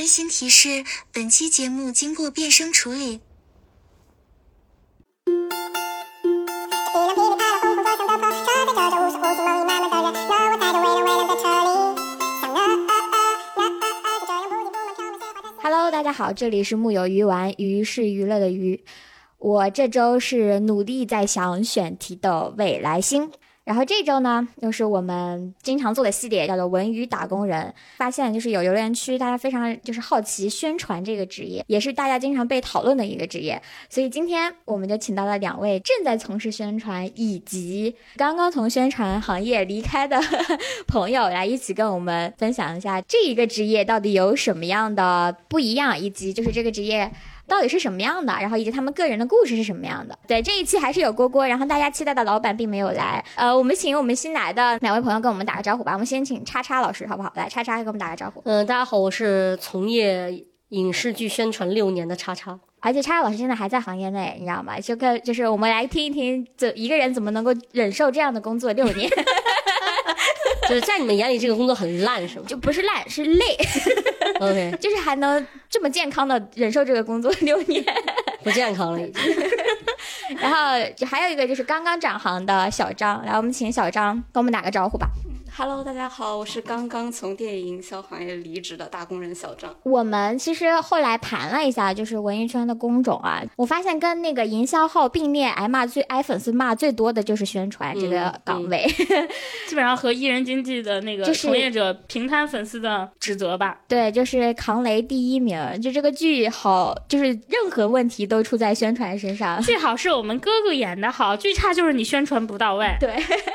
温馨提示：本期节目经过变声处理。Hello，大家好，这里是木有鱼丸，鱼是娱乐的鱼。我这周是努力在想选题的未来星。然后这周呢，又是我们经常做的系列，叫做“文娱打工人”。发现就是有留言区，大家非常就是好奇宣传这个职业，也是大家经常被讨论的一个职业。所以今天我们就请到了两位正在从事宣传以及刚刚从宣传行业离开的朋友，来一起跟我们分享一下这一个职业到底有什么样的不一样，以及就是这个职业。到底是什么样的？然后以及他们个人的故事是什么样的？对，这一期还是有蝈蝈，然后大家期待的老板并没有来。呃，我们请我们新来的两位朋友跟我们打个招呼吧。我们先请叉叉老师，好不好？来，叉叉给我们打个招呼。嗯，大家好，我是从业影视剧宣传六年的叉叉，而且叉叉老师现在还在行业内，你知道吗？就跟就是我们来听一听，这一个人怎么能够忍受这样的工作六年？就是在你们眼里，这个工作很烂，是吗？就不是烂，是累。OK，就是还能这么健康的忍受这个工作六年，不健康了已经。然后还有一个就是刚刚转行的小张，来，我们请小张跟我们打个招呼吧。Hello，大家好，我是刚刚从电影营销行业离职的打工人小张。我们其实后来盘了一下，就是文艺圈的工种啊，我发现跟那个营销号并列挨骂最挨粉丝骂最多的就是宣传这个岗位，基本上和艺人经济的那个从业者平摊粉丝的指责吧。对，就是扛雷第一名。就这个剧好，就是任何问题都出在宣传身上。最好是我们哥哥演的好，最差就是你宣传不到位。对，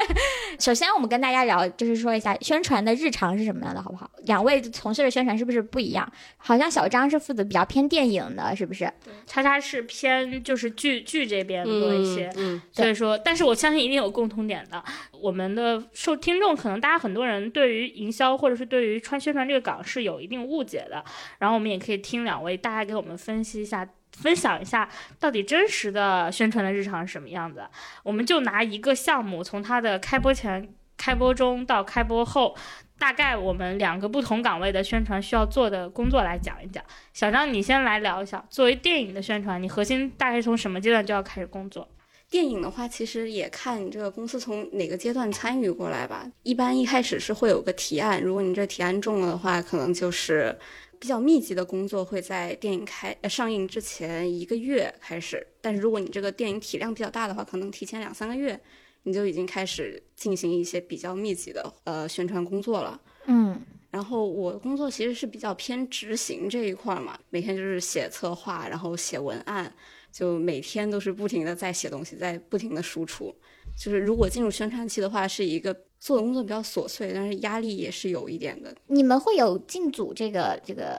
首先我们跟大家聊就。就是说一下宣传的日常是什么样的，好不好？两位从事的宣传是不是不一样？好像小张是负责比较偏电影的，是不是？对，叉叉是偏就是剧剧这边多一些。嗯，所以说，但是我相信一定有共同点的。我们的受听众可能大家很多人对于营销或者是对于穿宣传这个岗是有一定误解的。然后我们也可以听两位大家给我们分析一下，分享一下到底真实的宣传的日常是什么样子。我们就拿一个项目，从它的开播前。开播中到开播后，大概我们两个不同岗位的宣传需要做的工作来讲一讲。小张，你先来聊一下，作为电影的宣传，你核心大概从什么阶段就要开始工作？电影的话，其实也看你这个公司从哪个阶段参与过来吧。一般一开始是会有个提案，如果你这提案中了的话，可能就是比较密集的工作会在电影开上映之前一个月开始。但是如果你这个电影体量比较大的话，可能提前两三个月。你就已经开始进行一些比较密集的呃宣传工作了，嗯，然后我的工作其实是比较偏执行这一块嘛，每天就是写策划，然后写文案，就每天都是不停的在写东西，在不停的输出。就是如果进入宣传期的话，是一个做的工作比较琐碎，但是压力也是有一点的。你们会有进组这个这个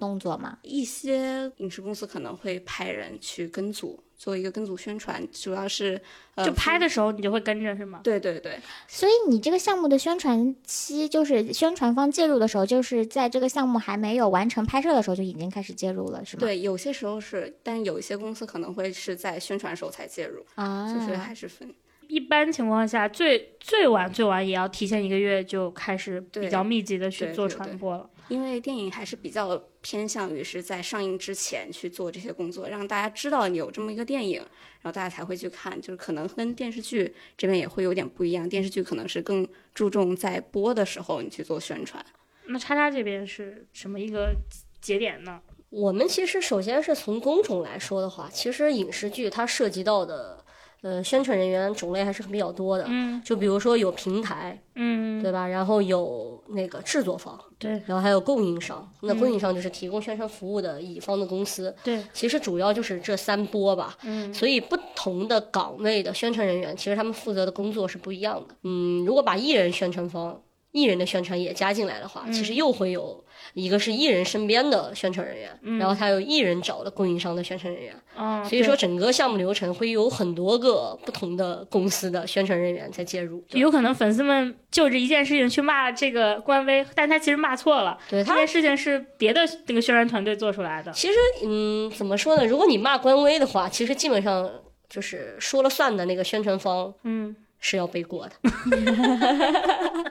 动作吗？一些影视公司可能会派人去跟组。做一个跟组宣传，主要是就拍的时候你就会跟着是吗？对对对。所以你这个项目的宣传期，就是宣传方介入的时候，就是在这个项目还没有完成拍摄的时候就已经开始介入了，是吗？对，有些时候是，但有一些公司可能会是在宣传时候才介入啊，就是还是分。一般情况下，最最晚最晚也要提前一个月就开始比较密集的去做传播了。因为电影还是比较偏向于是在上映之前去做这些工作，让大家知道你有这么一个电影，然后大家才会去看。就是可能跟电视剧这边也会有点不一样，电视剧可能是更注重在播的时候你去做宣传。那叉叉这边是什么一个节点呢？我们其实首先是从工种来说的话，其实影视剧它涉及到的。呃，宣传人员种类还是比较多的，嗯，就比如说有平台，嗯，对吧？然后有那个制作方，对，然后还有供应商。那供应商就是提供宣传服务的乙方的公司，对。其实主要就是这三波吧，嗯。所以不同的岗位的宣传人员，其实他们负责的工作是不一样的。嗯，如果把艺人宣传方。艺人的宣传也加进来的话，其实又会有一个是艺人身边的宣传人员，然后他有艺人找的供应商的宣传人员，所以说整个项目流程会有很多个不同的公司的宣传人员在介入。有可能粉丝们就这一件事情去骂这个官微，但他其实骂错了，对，这件事情是别的那个宣传团队做出来的。其实，嗯，怎么说呢？如果你骂官微的话，其实基本上就是说了算的那个宣传方，嗯，是要背锅的。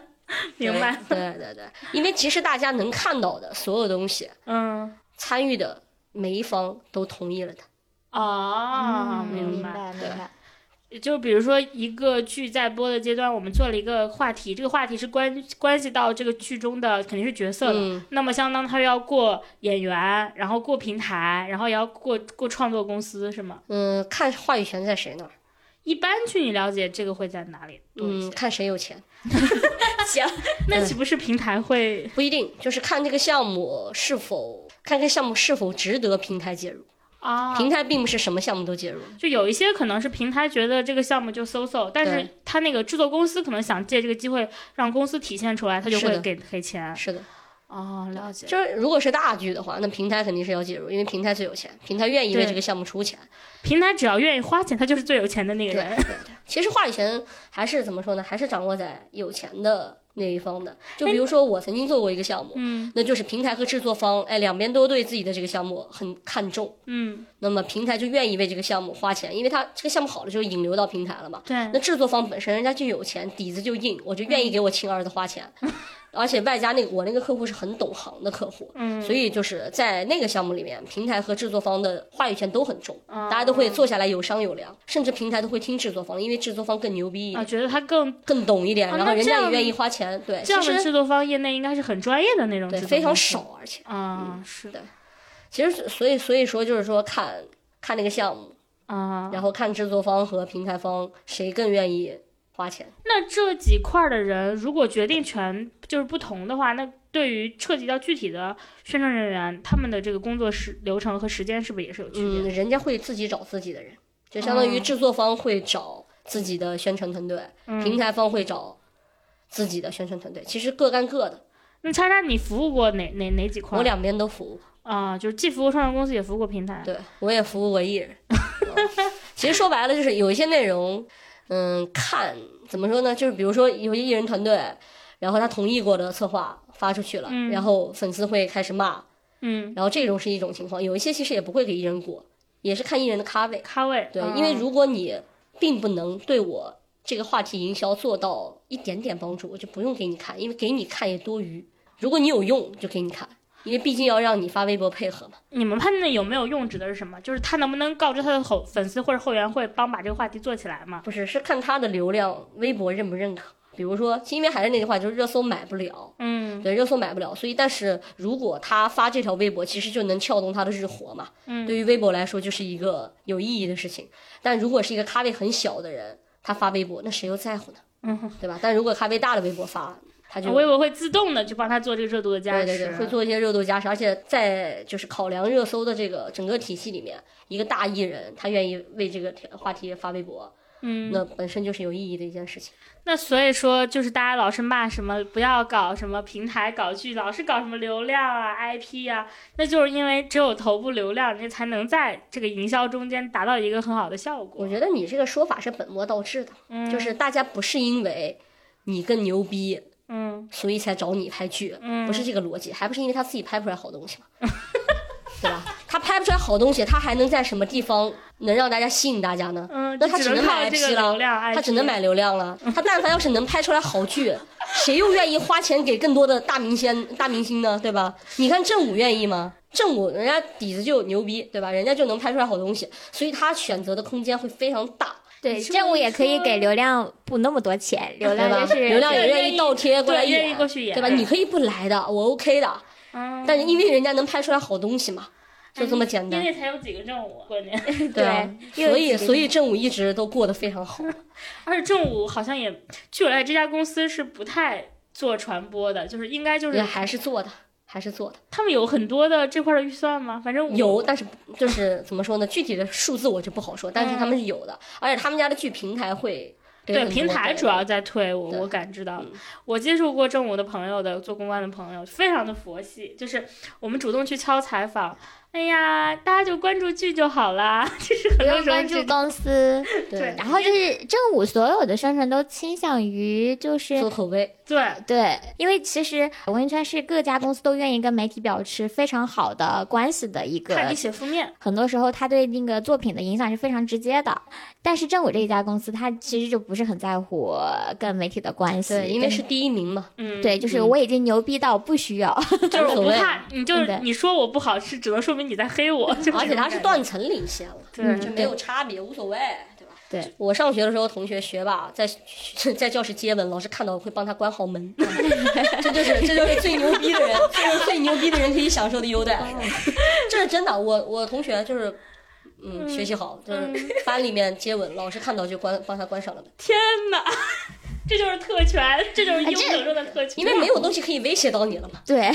明白？对对对，因为其实大家能看到的所有东西，嗯，参与的每一方都同意了的。哦，嗯明白。白明白。就比如说一个剧在播的阶段，我们做了一个话题，这个话题是关关系到这个剧中的肯定是角色的，嗯那么相当它要过演员，然后过平台，然后也要过过创作公司，是吗？嗯，看话语权在谁那儿。一般据你了解，这个会在哪里多一些？嗯，看谁有钱，行，那岂不是平台会？不一定，就是看这个项目是否看这个项目是否值得平台介入。啊，平台并不是什么项目都介入。就有一些可能是平台觉得这个项目就 so so，但是他那个制作公司可能想借这个机会让公司体现出来，他就会给给钱。是的，哦，了解。就是如果是大剧的话，那平台肯定是要介入，因为平台最有钱，平台愿意为这个项目出钱。平台只要愿意花钱，他就是最有钱的那个对人。对对，其实话语权还是怎么说呢？还是掌握在有钱的那一方的。就比如说我曾经做过一个项目，嗯那就是平台和制作方，哎，两边都对自己的这个项目很看重，嗯，那么平台就愿意为这个项目花钱，因为他这个项目好了就引流到平台了嘛。对那制作方本身人家就有钱，底子就硬，我就愿意给我亲儿子花钱，而且外加那个我那个客户是很懂行的客户，嗯。所以就是在那个项目里面，平台和制作方的话语权都很重，哦。大家都会坐下来有商有量，甚至平台都会听制作方，因为制作方更牛逼一啊，点，觉得他更更懂一点，啊然后人家也愿意花钱，对，这样的制作方业内应该是很专业的那种对非常少，而且啊，是。的其实所以所以说就是说看看那个项目，啊。然后看制作方和平台方谁更愿意花钱。那这几块儿的人，如果决定权就是不同的话，那对于涉及到具体的宣传人员，他们的这个工作时流程和时间是不是也是有区别嗯，的？人家会自己找自己的人，就相当于哦制作方会找自己的宣传团队，嗯平台方会找自己的宣传团队，其实各干各的。那叉叉，你服务过哪哪哪几块？我两边都服务，啊，就是既服务创作公司，也服务过平台。对我也服务过艺人。嗯其实说白了就是有一些内容，嗯，看怎么说呢？就是比如说有些艺人团队，然后他同意过的策划发出去了，嗯然后粉丝会开始骂，嗯，然后这种是一种情况。有一些其实也不会给艺人过，也是看艺人的咖位。咖位。对，嗯因为如果你并不能对我这个话题营销做到一点点帮助，我就不用给你看，因为给你看也多余。如果你有用，就给你看，因为毕竟要让你发微博配合嘛。你们判断有没有用，指的是什么？就是他能不能告知他的后粉丝或者后援会帮把这个话题做起来嘛？不是，是看他的流量，微博认不认可。比如说，因为还是那句话，就是热搜买不了，嗯对，热搜买不了，所以但是如果他发这条微博，其实就能撬动他的日活嘛。嗯对于微博来说，就是一个有意义的事情。但如果是一个咖位很小的人，他发微博，那谁又在乎呢？嗯哼，对吧？但如果咖位大的微博发，微博会自动的去帮他做这个热度的加持。对对对，会做一些热度加持，而且在就是考量热搜的这个整个体系里面，一个大艺人他愿意为这个话题发微博，嗯，那本身就是有意义的一件事情。那所以说，就是大家老是骂什么不要搞什么平台搞剧，老是搞什么流量啊、IP 啊，那就是因为只有头部流量，你才能在这个营销中间达到一个很好的效果。我觉得你这个说法是本末倒置的，嗯就是大家不是因为你更牛逼，嗯所以才找你拍剧，嗯不是这个逻辑，还不是因为他自己拍不出来好东西吗？对吧？他拍不出来好东西，他还能在什么地方能让大家吸引大家呢？嗯，那他只能买 IP 了，量，他只能买流量了。他但凡要是能拍出来好剧，谁又愿意花钱给更多的大明星大明星呢？对吧？你看正午愿意吗？正午人家底子就牛逼，对吧？人家就能拍出来好东西，所以他选择的空间会非常大，对，你这么政务也可以给流量补那么多钱，流？量就是流量也愿意倒贴过来演，对吧？你可以不来的，我 OK 的，嗯，但是因为人家能拍出来好东西嘛，就这么简单因。为才有几个正午过年，对啊，所以所以正午一直都过得非常好。而且正午好像也，据我了解，这家公司是不太做传播的，就是应该就是也还是做的，还是做的。他们有很多的这块的预算吗？反正有，但是就是怎么说呢？具体的数字我就不好说，但是他们是有的，而且他们家的剧平台会给对平台主要在推，我我感知到嗯，我接触过正午的朋友的做公关的朋友，非常的佛系，就是我们主动去敲采访，哎呀，大家就关注剧就好啦，就是不很多用时候关注公司，对然后就是正午所有的宣传都倾向于就是做口碑，对对，因为其实文艺圈是各家公司都愿意跟媒体保持非常好的关系的一个看你写负面，很多时候，他对那个作品的影响是非常直接的。但是正午这一家公司，他其实就不不是很在乎跟媒体的关系，对，因为是第一名嘛。嗯，对，就是我已经牛逼到不需要。就是我无所谓不怕，你就是你说我不好，是只能说明你在黑我，而且他是断层领先了，对就没有差别，无所谓，对吧？对，我上学的时候，同学学霸在在教室接吻，老师看到会帮他关好门，这就是这就是最牛逼的人，这就是最牛逼的人可以享受的优待，这是真的。我我同学就是。嗯，学习好，就是班里面接吻，老师看到就关帮他关上了门，天哪，这就是特权，这就是优等中的特权，因为没有东西可以威胁到你了嘛。对，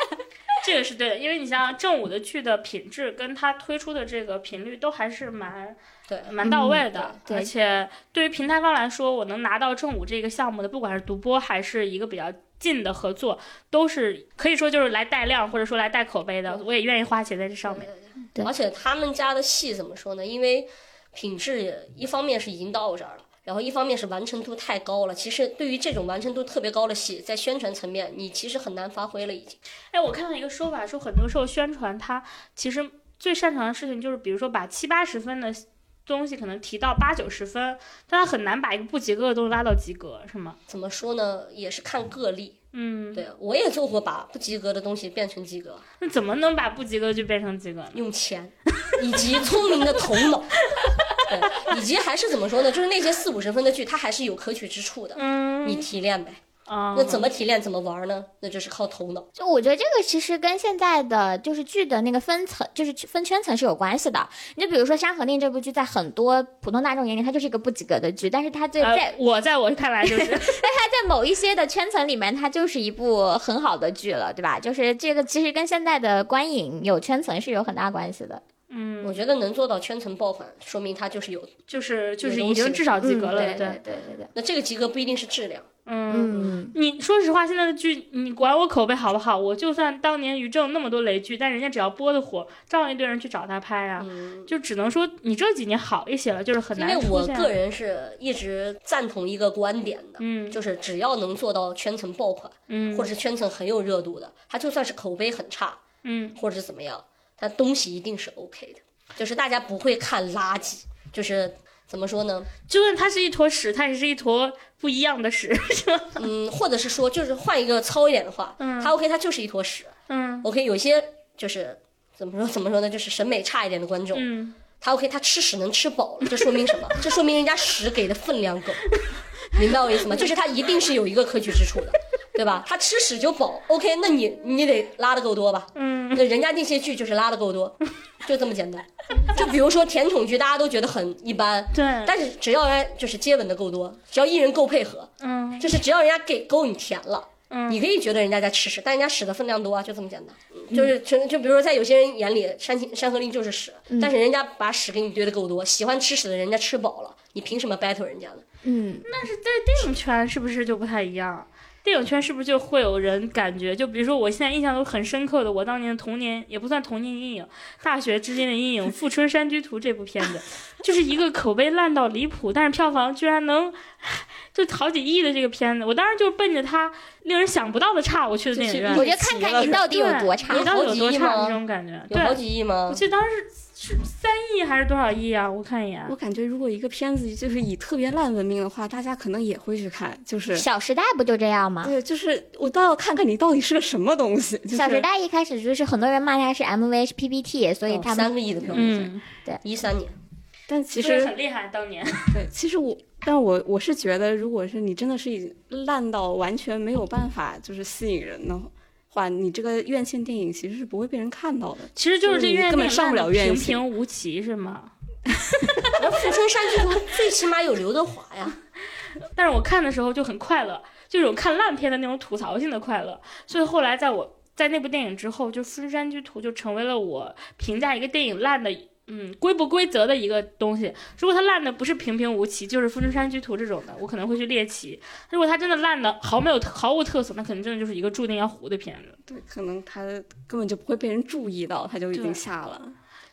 这个是对的，因为你像正午的剧的品质跟他推出的这个频率都还是蛮对，蛮到位的，嗯对。而且对于平台方来说，我能拿到正午这个项目的，不管是独播还是一个比较近的合作，都是可以说就是来带量或者说来带口碑的，我也愿意花钱在这上面。对而且他们家的戏怎么说呢？因为品质也一方面是已经到这儿了，然后一方面是完成度太高了。其实对于这种完成度特别高的戏，在宣传层面，你其实很难发挥了已经。哎，我看到一个说法，说很多时候宣传它其实最擅长的事情就是，比如说把七八十分的东西可能提到八九十分，但他很难把一个不及格的东西拉到及格，是吗？怎么说呢？也是看个例。嗯，对我也做过把不及格的东西变成及格，那怎么能把不及格就变成及格呢？用钱以及聪明的头脑。对，以及还是怎么说呢？就是那些四五十分的剧，它还是有可取之处的。嗯，你提炼呗，啊，那怎么提炼，怎么玩呢？那就是靠头脑。就我觉得这个其实跟现在的就是剧的那个分层，就是分圈层是有关系的。你就比如说《山河令》这部剧，在很多普通大众眼里，它就是一个不及格的剧，但是它在在呃，我在我看来就是，但它在某一些的圈层里面，它就是一部很好的剧了，对吧？就是这个其实跟现在的观影有圈层是有很大关系的。嗯，我觉得能做到圈层爆款，说明它就是有。就是就是已经至少及格了，对对，对对对，那这个及格不一定是质量，嗯。嗯，你说实话，现在的剧，你管我口碑好不好？我就算当年于正那么多雷剧，但人家只要播的火，照样一堆人去找他拍啊。嗯，就只能说你这几年好一些了，就是很难因为。我个人是一直赞同一个观点的，嗯就是只要能做到圈层爆款，嗯或者是圈层很有热度的，他就算是口碑很差，嗯或者是怎么样，他东西一定是 OK 的，就是大家不会看垃圾，就是怎么说呢？就算它是一坨屎，它也是一坨不一样的屎，是吗？嗯，或者是说，就是换一个糙一点的话，嗯它 OK，它就是一坨屎。嗯 OK，有些就是怎么说怎么说呢，就是审美差一点的观众，嗯，他 OK，他吃屎能吃饱了，这说明什么？这说明人家屎给的分量够，明白我意思吗？就是他一定是有一个可取之处的，对吧？他吃屎就饱，OK，那你你得拉的够多吧？嗯，那人家那些剧就是拉的够多，就这么简单。就比如说甜宠剧，大家都觉得很一般，对，但是只要人家就是接吻的够多，只要艺人够配合，嗯就是只要人家给够你甜了。嗯你可以觉得人家在吃屎，但人家屎的分量多啊，就这么简单。就是就就比如说在有些人眼里，山青山河令就是屎，但是人家把屎给你堆的够多，喜欢吃屎的人家吃饱了，你凭什么 battle 人家呢？嗯，那是在电影圈是不是就不太一样？电影圈是不是就会有人感觉，就比如说我现在印象都很深刻的，我当年的童年也不算童年阴影，大学之间的阴影，《富春山居图》这部片子，就是一个口碑烂到离谱，但是票房居然能就好几亿的这个片子，我当时就是奔着它令人想不到的差，我去的电影院。我就看看你到底有多差对。你到底有多差这种感觉？有好对，几亿吗我？记得当时是是三亿还是多少亿啊？我看一眼我，感觉如果一个片子就是以特别烂闻名的话，大家可能也会去看。就是小时代不就这样吗？对，就是我倒要看看你到底是个什么东西。就是、小时代一开始就是很多人骂它是 MV 是 PPT，所以哦他们三个亿的票房，嗯，一三年，但其其实实很厉害，当年。对，其实我，但我我是觉得，如果是你真的是已烂到完全没有办法就是吸引人的话，你这个院线电影其实是不会被人看到的。其实就是这你院根本上不了院平线平无奇是吗？那富春山居图最起码有刘德华呀，但是我看的时候就很快乐，就有看烂片的那种吐槽性的快乐。所以后来在我在那部电影之后，就《富春山居图》就成为了我评价一个电影烂的。嗯，规不规则的一个东西。如果它烂的不是平平无奇，就是《富春山居图》这种的，我可能会去猎奇。如果它真的烂的毫没有毫无特色，那可能真的就是一个注定要糊的片子。对，可能它根本就不会被人注意到，它就已经下了。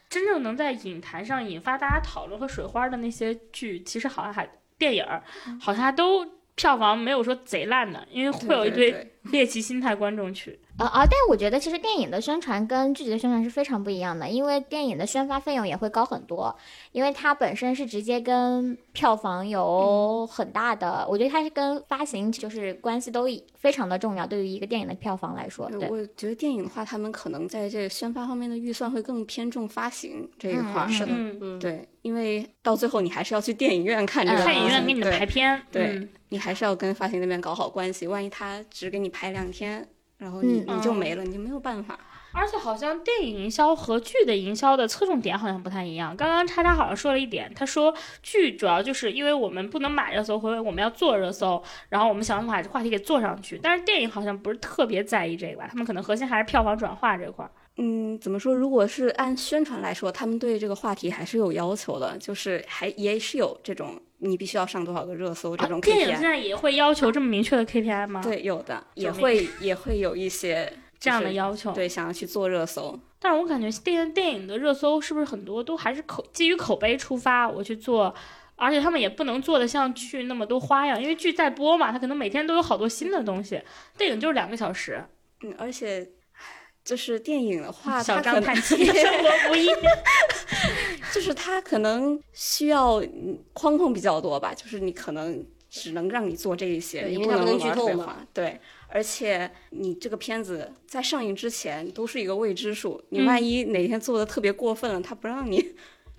真正能在影坛上引发大家讨论和水花的那些剧，其实好像还电影儿，好像还都票房没有说贼烂的，因为会有一堆猎奇心态观众去。啊啊！但我觉得其实电影的宣传跟剧集的宣传是非常不一样的，因为电影的宣发费用也会高很多，因为它本身是直接跟票房有很大的，我觉得它是跟发行就是关系都非常的重要，对于一个电影的票房来说，对，我觉得电影的话，他们可能在这个宣发方面的预算会更偏重发行这一块儿，是的嗯，嗯，对，因为到最后你还是要去电影院看这个嗯看影院给你的排片，对嗯。你还是要跟发行那边搞好关系，万一他只给你排两天，然后你、嗯你就没了，你就没有办法。而且好像电影营销和剧的营销的侧重点好像不太一样。刚刚叉叉好像说了一点，他说剧主要就是因为我们不能买热搜，或者我们要做热搜，然后我们想办法把这话题给做上去。但是电影好像不是特别在意这个吧，他们可能核心还是票房转化这块儿。嗯，怎么说？如果是按宣传来说，他们对这个话题还是有要求的，就是还也是有这种你必须要上多少个热搜这种啊电影现。在也会要求这么明确的 KPI 吗？，对，有的也会也会有一些 这样的要求。对，想要去做热搜。但是我感觉电电影的热搜是不是很多都还是口基于口碑出发，我去做，而且他们也不能做的像剧那么多花样，因为剧在播嘛，它可能每天都有好多新的东西。电影就是两个小时，嗯，而且就是电影的话，小张叹气，生活不易。就是它可能需要嗯框控比较多吧，就是你可能只能让你做这一些，你不对因为它不能玩剧透嘛废话。对，而且你这个片子在上映之前都是一个未知数，你嗯万一哪天做的特别过分了，他不让你，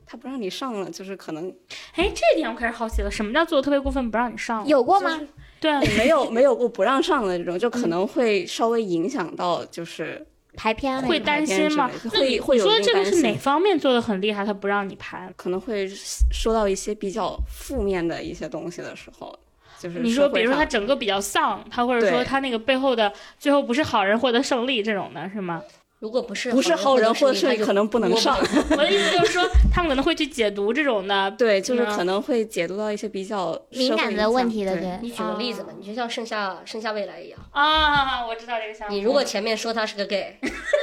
他不让你上了，就是可能哎，这点我开始好奇了，什么叫做的特别过分不让你上？有过吗？对啊，没有没有过不让上的这种，就嗯可能会稍微影响到就是排片会担心吗？会会有你说这个是哪方面做的很厉害，他不让你排？可能会说到一些比较负面的一些东西的时候，就是你说，比如说他整个比较丧，他或者说他那个背后的最后不是好人获得胜利这种的是吗？如果不是不是好人或者是是可能不能上，我的意思就是说，他们可能会去解读这种的，对，就是嗯可能会解读到一些比较敏感的问题的，对。你举个例子嘛，你就像盛夏盛夏未来一样，啊，我知道这个项目。你如果前面说他是个 gay，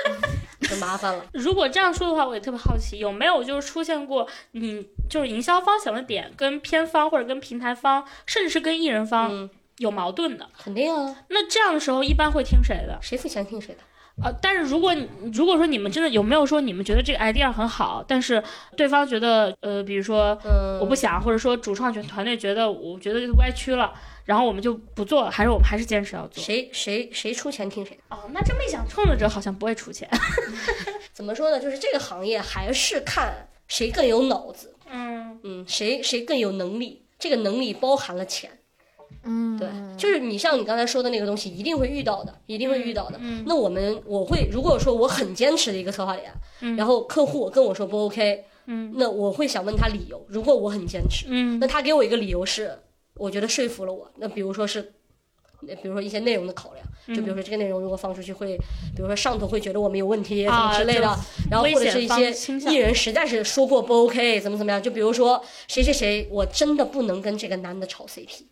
就麻烦了。如果这样说的话，我也特别好奇，有没有就是出现过你就是营销方想的点跟片方或者跟平台方，甚至是跟艺人方嗯，有矛盾的？肯定啊，那这样的时候一般会听谁的？谁付钱听谁的。呃，但是如果你如果说你们真的有没有说你们觉得这个 idea 很好，但是对方觉得呃，比如说嗯，我不想，或者说主创团团队觉得我觉得歪曲了，然后我们就不做了，还是我们还是坚持要做？谁谁谁出钱听谁的。哦，那这么一想，创作者好像不会出钱。怎么说呢？就是这个行业还是看谁更有脑子，嗯，嗯，谁谁更有能力。这个能力包含了钱，嗯，对，就是你像你刚才说的那个东西，一定会遇到的，一定会遇到的。嗯那我们我会如果说我很坚持的一个策划点，嗯然后客户跟我说不 OK，嗯那我会想问他理由。如果我很坚持，嗯那他给我一个理由是，我觉得说服了我。那比如说是。那比如说一些内容的考量，就比如说这个内容如果放出去会，比如说上头会觉得我们有问题，什啊么之类的，然后或者是一些艺人实在是说过不 OK，怎么怎么样，就比如说谁谁谁，我真的不能跟这个男的炒 CP，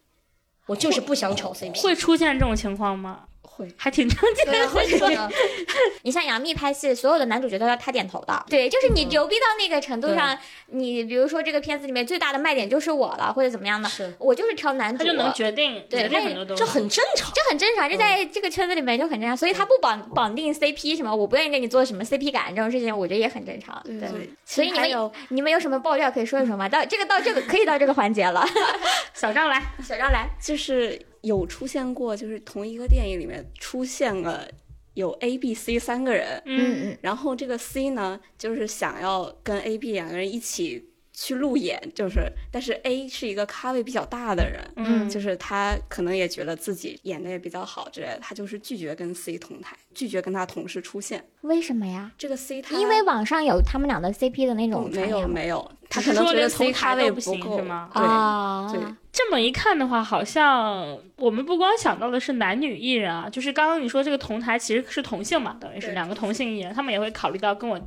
我就是不想炒 CP，会出现这种情况吗？会，还挺常见对啊，会这样，你像杨幂拍戏，所有的男主角都要她点头的。对，就是你牛逼到那个程度上，你比如说这个片子里面最大的卖点就是我了，或者怎么样的，我就是挑男主，他就能决定对他很多东西。这很正常。这很正常，这在这个圈子里面就很正常，所以他不绑绑定 CP 什么，我不愿意跟你做什么 CP 感这种事情，我觉得也很正常。对，所以你们有你们有什么爆料可以说一说吗？到这个到这个可以到这个环节了，小张来，小张来，就是有出现过，就是同一个电影里面出现了有 A、B、C 三个人，嗯嗯然后这个 C 呢，就是想要跟 A、B 两个人一起去路演，就是但是 A 是一个咖位比较大的人，嗯就是他可能也觉得自己演的也比较好之类的，他就是拒绝跟 C 同台，拒绝跟他同时出现。为什么呀？这个 C 他因为网上有他们俩的 CP 的那哦种传没有没有，他可能觉得 C 同咖位不够是吗对、啊，对，这么一看的话，好像我们不光想到的是男女艺人啊，就是刚刚你说这个同台其实是同性嘛，等于是两个同性艺人，他们也会考虑到跟我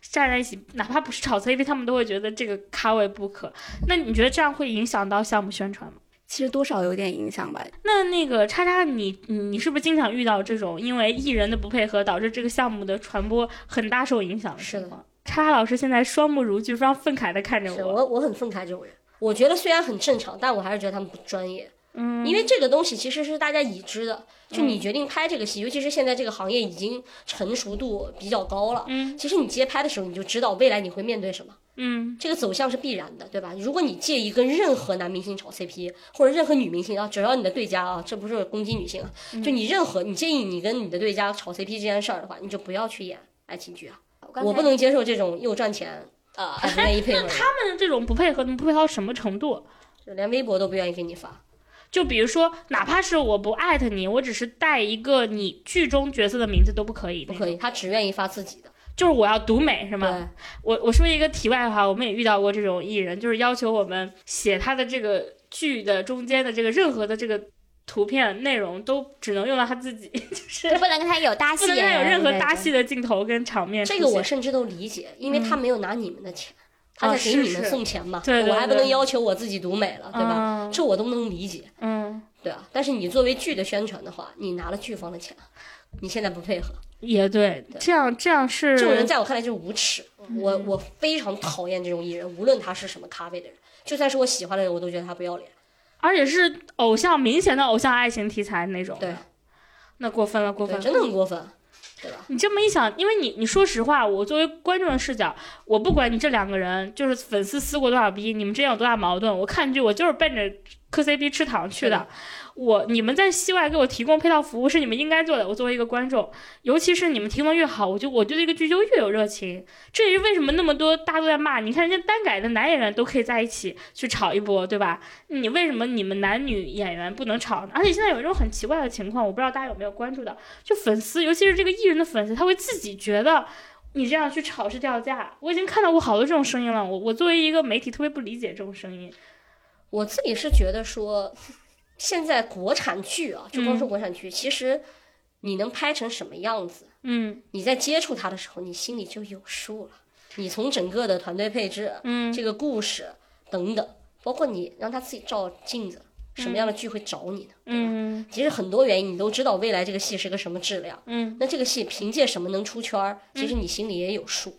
站在一起，哪怕不是炒 CP，他们都会觉得这个咖位不可。那你觉得这样会影响到项目宣传吗？其实多少有点影响吧。那那个叉叉，你你你是不是经常遇到这种因为艺人的不配合导致这个项目的传播很大受影响的是的情况？叉叉老师现在双目如炬，非常愤慨的看着我。我我很愤慨这种人，我觉得虽然很正常，但我还是觉得他们不专业。嗯，因为这个东西其实是大家已知的，就你决定拍这个戏，尤其是现在这个行业已经成熟度比较高了，嗯其实你接拍的时候你就知道未来你会面对什么。嗯这个走向是必然的，对吧？如果你介意跟任何男明星炒 CP，或者任何女明星啊，只要你的对家啊，这不是攻击女性啊，就你任何你介意你跟你的对家炒 CP 这件事儿的话，你就不要去演爱情剧啊。我不能接受这种又赚钱啊还不愿意配合的人，他们这种不配合，能不配合到什么程度？就连微博都不愿意给你发。就比如说，哪怕是我不艾特你，我只是带一个你剧中角色的名字都不可以，不可以，，他只愿意发自己的。就是我要独美是吗？对，我我说一个题外话，我们也遇到过这种艺人，就是要求我们写他的这个剧的中间的这个任何的这个图片内容都只能用到他自己，就是不能跟他有搭戏不能跟他有任何搭戏的镜头跟场面这。个我甚至都理解，因为他没有拿你们的钱，他哦在给你们送钱嘛，对对我还不能要求我自己独美了，对吧？嗯这我都能理解，嗯，对啊。但是你作为剧的宣传的话，你拿了剧方的钱，你现在不配合，也对，这样这样是这种人在我看来就是无耻。我我非常讨厌这种艺人，无论他是什么咖位的人，就算是我喜欢的人，我都觉得他不要脸。而且是偶像明显的偶像爱情题材那种，对，那过分了，过分，了，真的很过分，对吧？你这么一想，因为你你说实话，我作为观众的视角，我不管你这两个人就是粉丝撕过多少逼，你们之间有多大矛盾，我看剧我就是奔着磕 CP 吃糖去的。我你们在戏外给我提供配套服务是你们应该做的。我作为一个观众，尤其是你们提供越好，我就我对这个剧就越有热情。这也是为什么那么多大家都在骂，你看人家单改的男演员都可以在一起去炒一波，对吧？你为什么你们男女演员不能炒？而且现在有一种很奇怪的情况，我不知道大家有没有关注到，就粉丝，尤其是这个艺人的粉丝，他会自己觉得你这样去炒是掉价。我已经看到过好多这种声音了。我我作为一个媒体，特别不理解这种声音。我自己是觉得说，现在国产剧啊，就光说国产剧，其实你能拍成什么样子，嗯你在接触它的时候，你心里就有数了。你从整个的团队配置、嗯这个故事等等，包括你让他自己照镜子，什么样的剧会找你呢？嗯其实很多原因你都知道，未来这个戏是个什么质量。嗯那这个戏凭借什么能出圈儿？其实你心里也有数。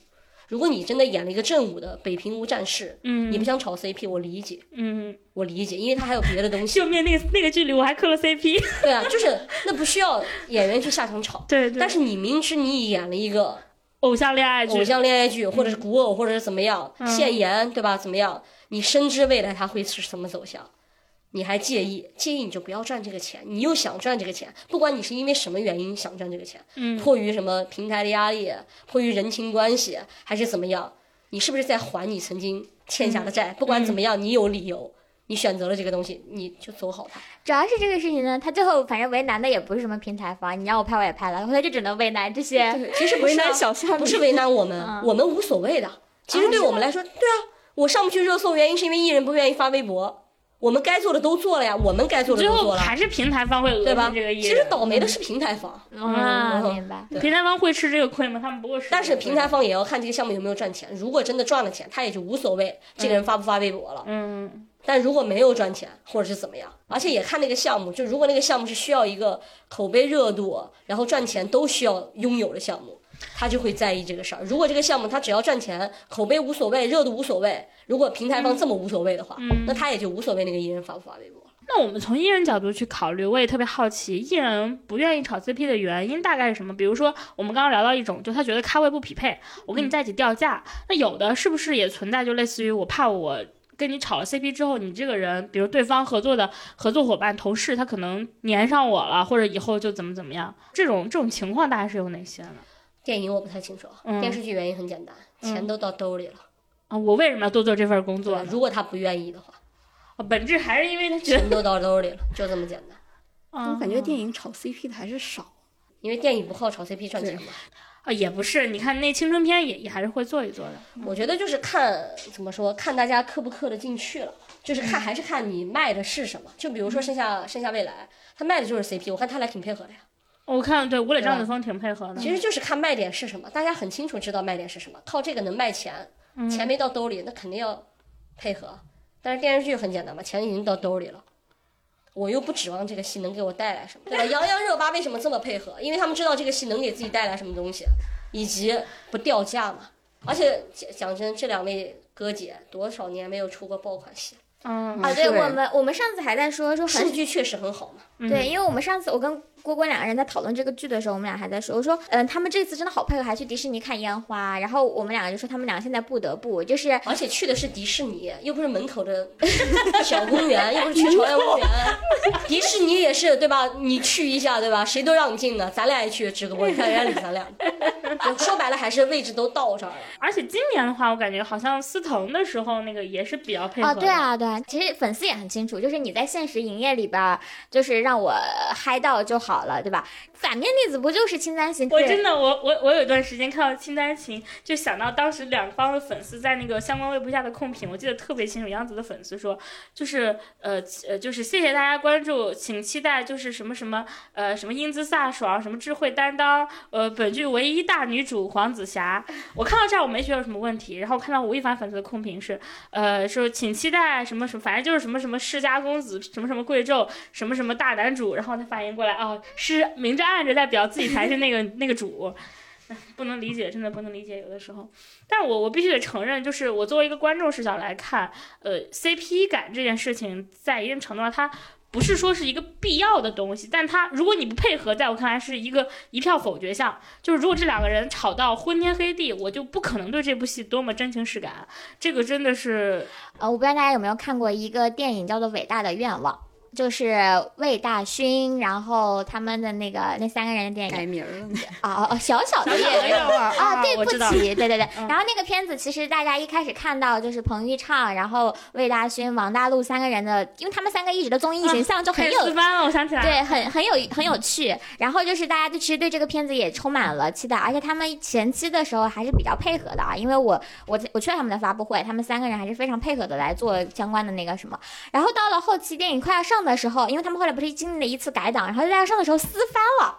如果你真的演了一个正午的《北平无战事》，嗯你不想炒 CP，我理解，嗯，我理解，因为他还有别的东西。就面那个那个剧里，我还磕了 CP。对啊，就是那不需要演员去下场炒。对对，但是你明知你演了一个偶像恋爱剧，偶像恋爱剧，或者是古偶，或者是怎么样，现言，对吧？怎么样？你深知未来它会是什么走向，你还介意？介意你就不要赚这个钱，你又想赚这个钱，不管你是因为什么原因想赚这个钱，嗯迫于什么平台的压力，迫于人情关系，还是怎么样？你是不是在还你曾经欠下的债？不管怎么样，你有理由。你选择了这个东西，你就走好它。主要是这个事情呢，他最后反正为难的也不是什么平台方，你让我拍我也拍了，然后他就只能为难这些。对，其实不是啊 为难小虾米不是为难我们，嗯我们无所谓的。其实对我们来说，对啊，我上不去热搜，原因是因为艺人不愿意发微博。我们该做的都做了呀，我们该做的都做了，后还是平台方会讹对吧？其实倒霉的是平台方，啊，嗯明白。平台方会吃这个亏吗？他们不会吃。但是平台，方也要看这个项目有没有赚钱。如果真的赚了钱，他也就无所谓这个人发不发微博了。嗯但如果没有赚钱，或者是怎么样，而且也看那个项目，就如果那个项目是需要一个口碑热度，然后赚钱都需要拥有的项目，他就会在意这个事儿。如果这个项目他只要赚钱，口碑无所谓，热度无所谓，如果平台方这么无所谓的话，嗯那他也就无所谓那个艺人发不发微博。那我们从艺人角度去考虑，我也特别好奇，艺人不愿意炒 CP 的原因大概是什么？比如说，我们刚刚聊到一种，就他觉得咖位不匹配，我跟你在一起掉价。那有的是不是也存在，就类似于我怕我跟你炒了 CP 之后，你这个人，比如对方合作的合作伙伴、同事，他可能粘上我了，或者以后就怎么怎么样？这种这种情况大概是有哪些呢？电影我不太清楚，嗯电视剧原因很简单，钱都到兜里了。啊，我为什么要多做这份工作如果他不愿意的话，啊本质还是因为他觉得，钱都到兜里了，就这么简单。啊我感觉电影炒 CP 的还是少。因为电影不靠炒 CP 赚钱嘛。啊也不是，你看那青春片也也还是会做一做的。我觉得就是看怎么说，看大家磕不磕得进去了，就是看还是看你卖的是什么。就比如说盛夏盛夏未来，他卖的就是 CP，我看他俩挺配合的呀。我看对吴磊张子枫挺配合的。其实就是看卖点是什么，大家很清楚知道卖点是什么，靠这个能卖钱，钱没到兜里，那肯定要配合。但是电视剧很简单嘛，钱已经到兜里了。我又不指望这个戏能给我带来什么，对吧？杨洋热巴为什么这么配合？因为他们知道这个戏能给自己带来什么东西，以及不掉价嘛。而且讲讲真，这两位哥姐多少年没有出过爆款戏，嗯啊，对对我们我们上次还在说说很数据确实很好嘛。嗯对，因为我们上次我跟郭郭两个人在讨论这个剧的时候，我们俩还在说，我说，嗯、他们这次真的好配合，还去迪士尼看烟花，然后我们两个就说他们俩现在不得不就是而且去的是迪士尼，又不是门口的 小公园，又不是去朝阳公园。迪士尼也是对吧？你去一下对吧？谁都让你进的，咱俩也去，只不过你看人家理咱俩，说白了还是位置都到这儿了。而且今年的话，我感觉好像司藤的时候那个也是比较配合啊，的。对啊，对啊，其实粉丝也很清楚，就是你在现实营业里边，就是让我嗨到就好好了，对吧？反面例子不就是青簪行？我真的，我我我有一段时间看到清单情，就想到当时两方的粉丝在那个相关微博下的控评，我记得特别清楚。杨紫的粉丝说，就是呃呃，就是谢谢大家关注，请期待就是什么什么呃什么英姿飒爽，什么智慧担当，呃本剧唯一大女主黄子霞。我看到这儿我没觉得有什么问题，然后看到吴亦凡粉丝的控评是，呃说请期待什么什么，反正就是什么什么世家公子，什么什么贵胄，什么什么大男主，然后他反应过来，哦，是明着暗着在表自己才是那个那个主。不能理解，真的不能理解，有的时候。但我我必须得承认，就是我作为一个观众视角来看，呃，CP 感这件事情，在一定程度上，它不是说是一个必要的东西，但它如果你不配合，在我看来是一个一票否决项。就是如果这两个人吵到昏天黑地，我就不可能对这部戏多么真情实感。这个真的是，呃，我不知道大家有没有看过一个电影叫做《伟大的愿望》。就是魏大勋，然后他们的那个那三个人的电影改名了呢。啊啊，小小的小小的愿望愿望啊，对不起，对对对。嗯然后那个片子其实大家一开始看到就是彭昱畅，然后魏大勋、王大陆三个人的，因为他们三个一直的综艺形象就很有我想起来，对，很很有很有趣。然后就是大家就其实对这个片子也充满了期待，而且他们前期的时候还是比较配合的啊，因为我我我去了他们的发布会，他们三个人还是非常配合的来做相关的那个什么。然后到了后期电影快要上的时候，因为他们后来不是经历了一次改档，然后在要上的时候撕翻了。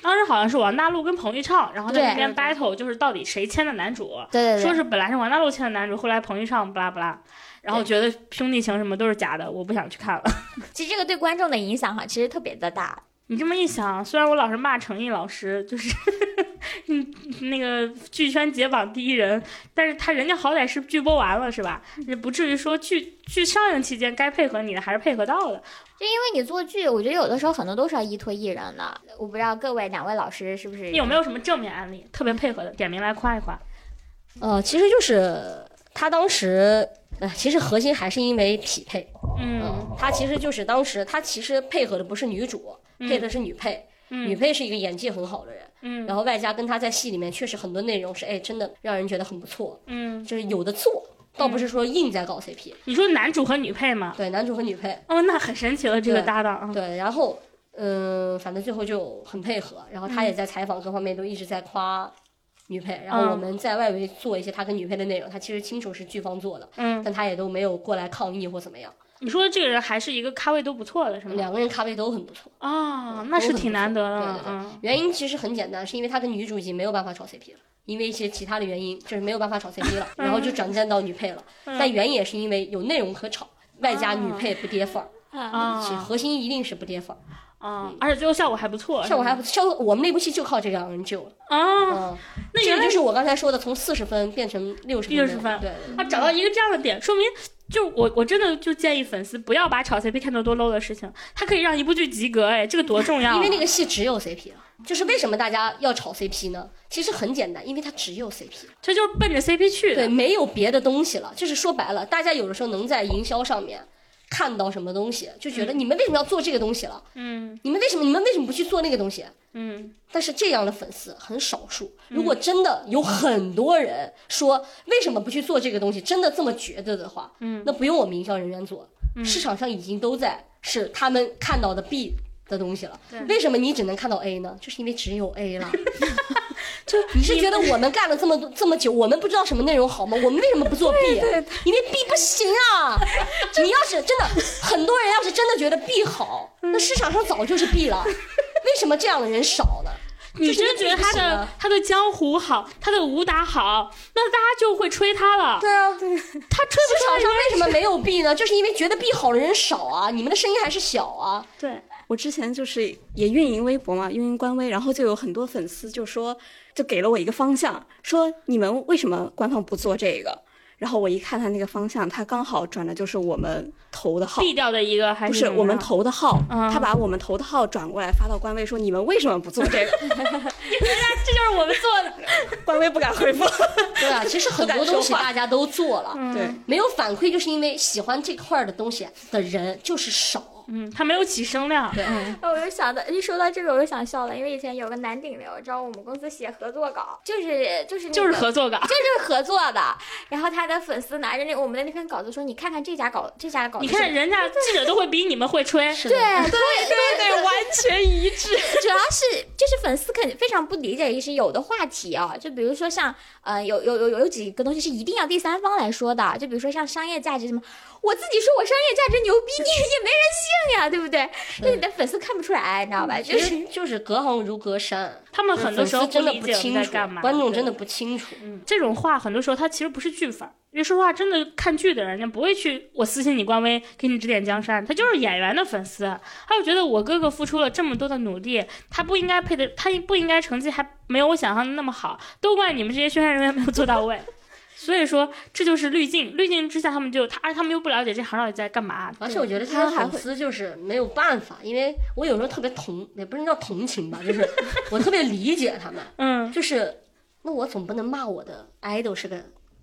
当时好像是王大陆跟彭昱畅，然后在那边 battle，就是到底谁签的男主。对对对，说是本来是王大陆签的男主，后来彭昱畅不拉不拉，然后觉得兄弟情什么都是假的，我不想去看了。其实这个对观众的影响哈，其实特别的大。你这么一想，虽然我老是骂程毅老师，就是 嗯那个剧圈解绑第一人，但是他人家好歹是剧播完了是吧？也不至于说剧剧上映期间该配合你的还是配合到的。就因为你做剧，我觉得有的时候很多都是要依托艺人的。我不知道各位两位老师是不是你有没有什么正面案例特别配合的？点名来夸一夸。呃，其实就是他当时，呃，其实核心还是因为匹配。嗯他其实就是当时他其实配合的不是女主，配的是女配。女配是一个演技很好的人，嗯然后外加跟他在戏里面确实很多内容是哎真的让人觉得很不错，嗯，就是有的做，倒不是说硬在搞 CP。你说男主和女配吗？对，男主和女配，哦，那很神奇了，这个搭档啊。对，然后嗯，反正最后就很配合，然后他也在采访各方面都一直在夸女配，然后我们在外围做一些他跟女配的内容，他其实亲手是剧方做的，嗯，但他也都没有过来抗议或怎么样，你说这个人还是一个咖位都不错的，是吗？两个人咖位都很不错。哦，那是挺难得的。对对对嗯，原因其实很简单，是因为他跟女主已经没有办法炒 CP 了，因为一些其他的原因，就是没有办法炒 CP 了，然后就转战到女配了。但原因也是因为有内容可炒，外加女配不跌份儿，啊核心一定是不跌份儿，啊，而且最后效果还不错，效果还不效果。我们那部戏就靠这两个人救了。啊。嗯，那原来这个就是我刚才说的，从四十分变成六十六十分对，他找到一个这样的点，说明就我我真的就建议粉丝不要把炒 CP 看作多 low 的事情，它可以让一部剧及格，哎，这个多重要啊！因为那个戏只有 CP 了。就是为什么大家要炒 CP 呢？其实很简单，因为它只有 CP 了。这就是奔着 CP 去对，没有别的东西了。就是说白了，大家有的时候能在营销上面看到什么东西，就觉得你们为什么要做这个东西了？嗯你们为什么你们为什么不去做那个东西？嗯但是这样的粉丝很少数。如果真的有很多人说为什么不去做这个东西，真的这么觉得的话，嗯那不用我们营销人员做，市场上已经都在是他们看到的 B 的东西了。为什么你只能看到 A 呢？就是因为只有 A 了。就你是觉得我们干了这么多这么久，我们不知道什么内容好吗？我们为什么不做 B？因为 B 不行啊！你要是真的很多人要是真的觉得 B 好，那市场上早就是 B 了。为什么这样的人少呢？你就是真觉得他的他的江湖好，他的武打好，那大家就会吹他了。对啊，他吹不市出场上为什么没有 B 呢？就是因为觉得 B 好的人少啊，你们的声音还是小啊。对，我之前就是也运营微博嘛，运营官微，然后就有很多粉丝就说，就给了我一个方向，说你们为什么官方不做这个？然后我一看他那个方向，他刚好转的就是我们投的号，毙掉的一个还是不是我们投的号，嗯他把我们投的号转过来发到官微说你们为什么不做这个？这就是我们做的。官微不敢回复。对啊，其实很多东西大家都做了，对，没有反馈，就是因为喜欢这块儿的东西的人就是少。嗯，他没有起声量。对嗯 我就想到，一说到这个我就想笑了，因为以前有个男顶流找我们公司写合作稿，就是就是、那个、就是合作稿。就是合作的，然后他的粉丝拿着那我们的那篇稿子说：“你看看这家稿，这家稿。”你看人家记者都会比你们会吹。是的，对对对对，完全一致。主要是就是粉丝肯定非常不理解，是有的话题啊，就比如说像呃有有有有几个东西是一定要第三方来说的，就比如说像商业价值什么，我自己说我商业价值牛逼，你也没人信呀，对不对？那你的粉丝看不出来，你知道吧？就是就是隔行如隔山，他们很多时候真的理解我们清楚在干嘛，，观众真的不清楚。嗯，这种话很多时候他其实不是剧粉，因为说实话，真的看剧的人家不会去我私信你官微给你指点江山，他就是演员的粉丝，他就觉得我哥哥付出了这么多的努力，他不应该配的，他不应该成绩还没有我想象的那么好，都怪你们这些宣传人员没有做到位。所以说，这就是滤镜，滤镜之下，他们就他，而他们又不了解这行到底在干嘛。而且我觉得这些粉丝就是没有办法，因为我有时候特别同，也不是叫同情吧，就是我特别理解他们，嗯就是那我总不能骂我的 idol 是个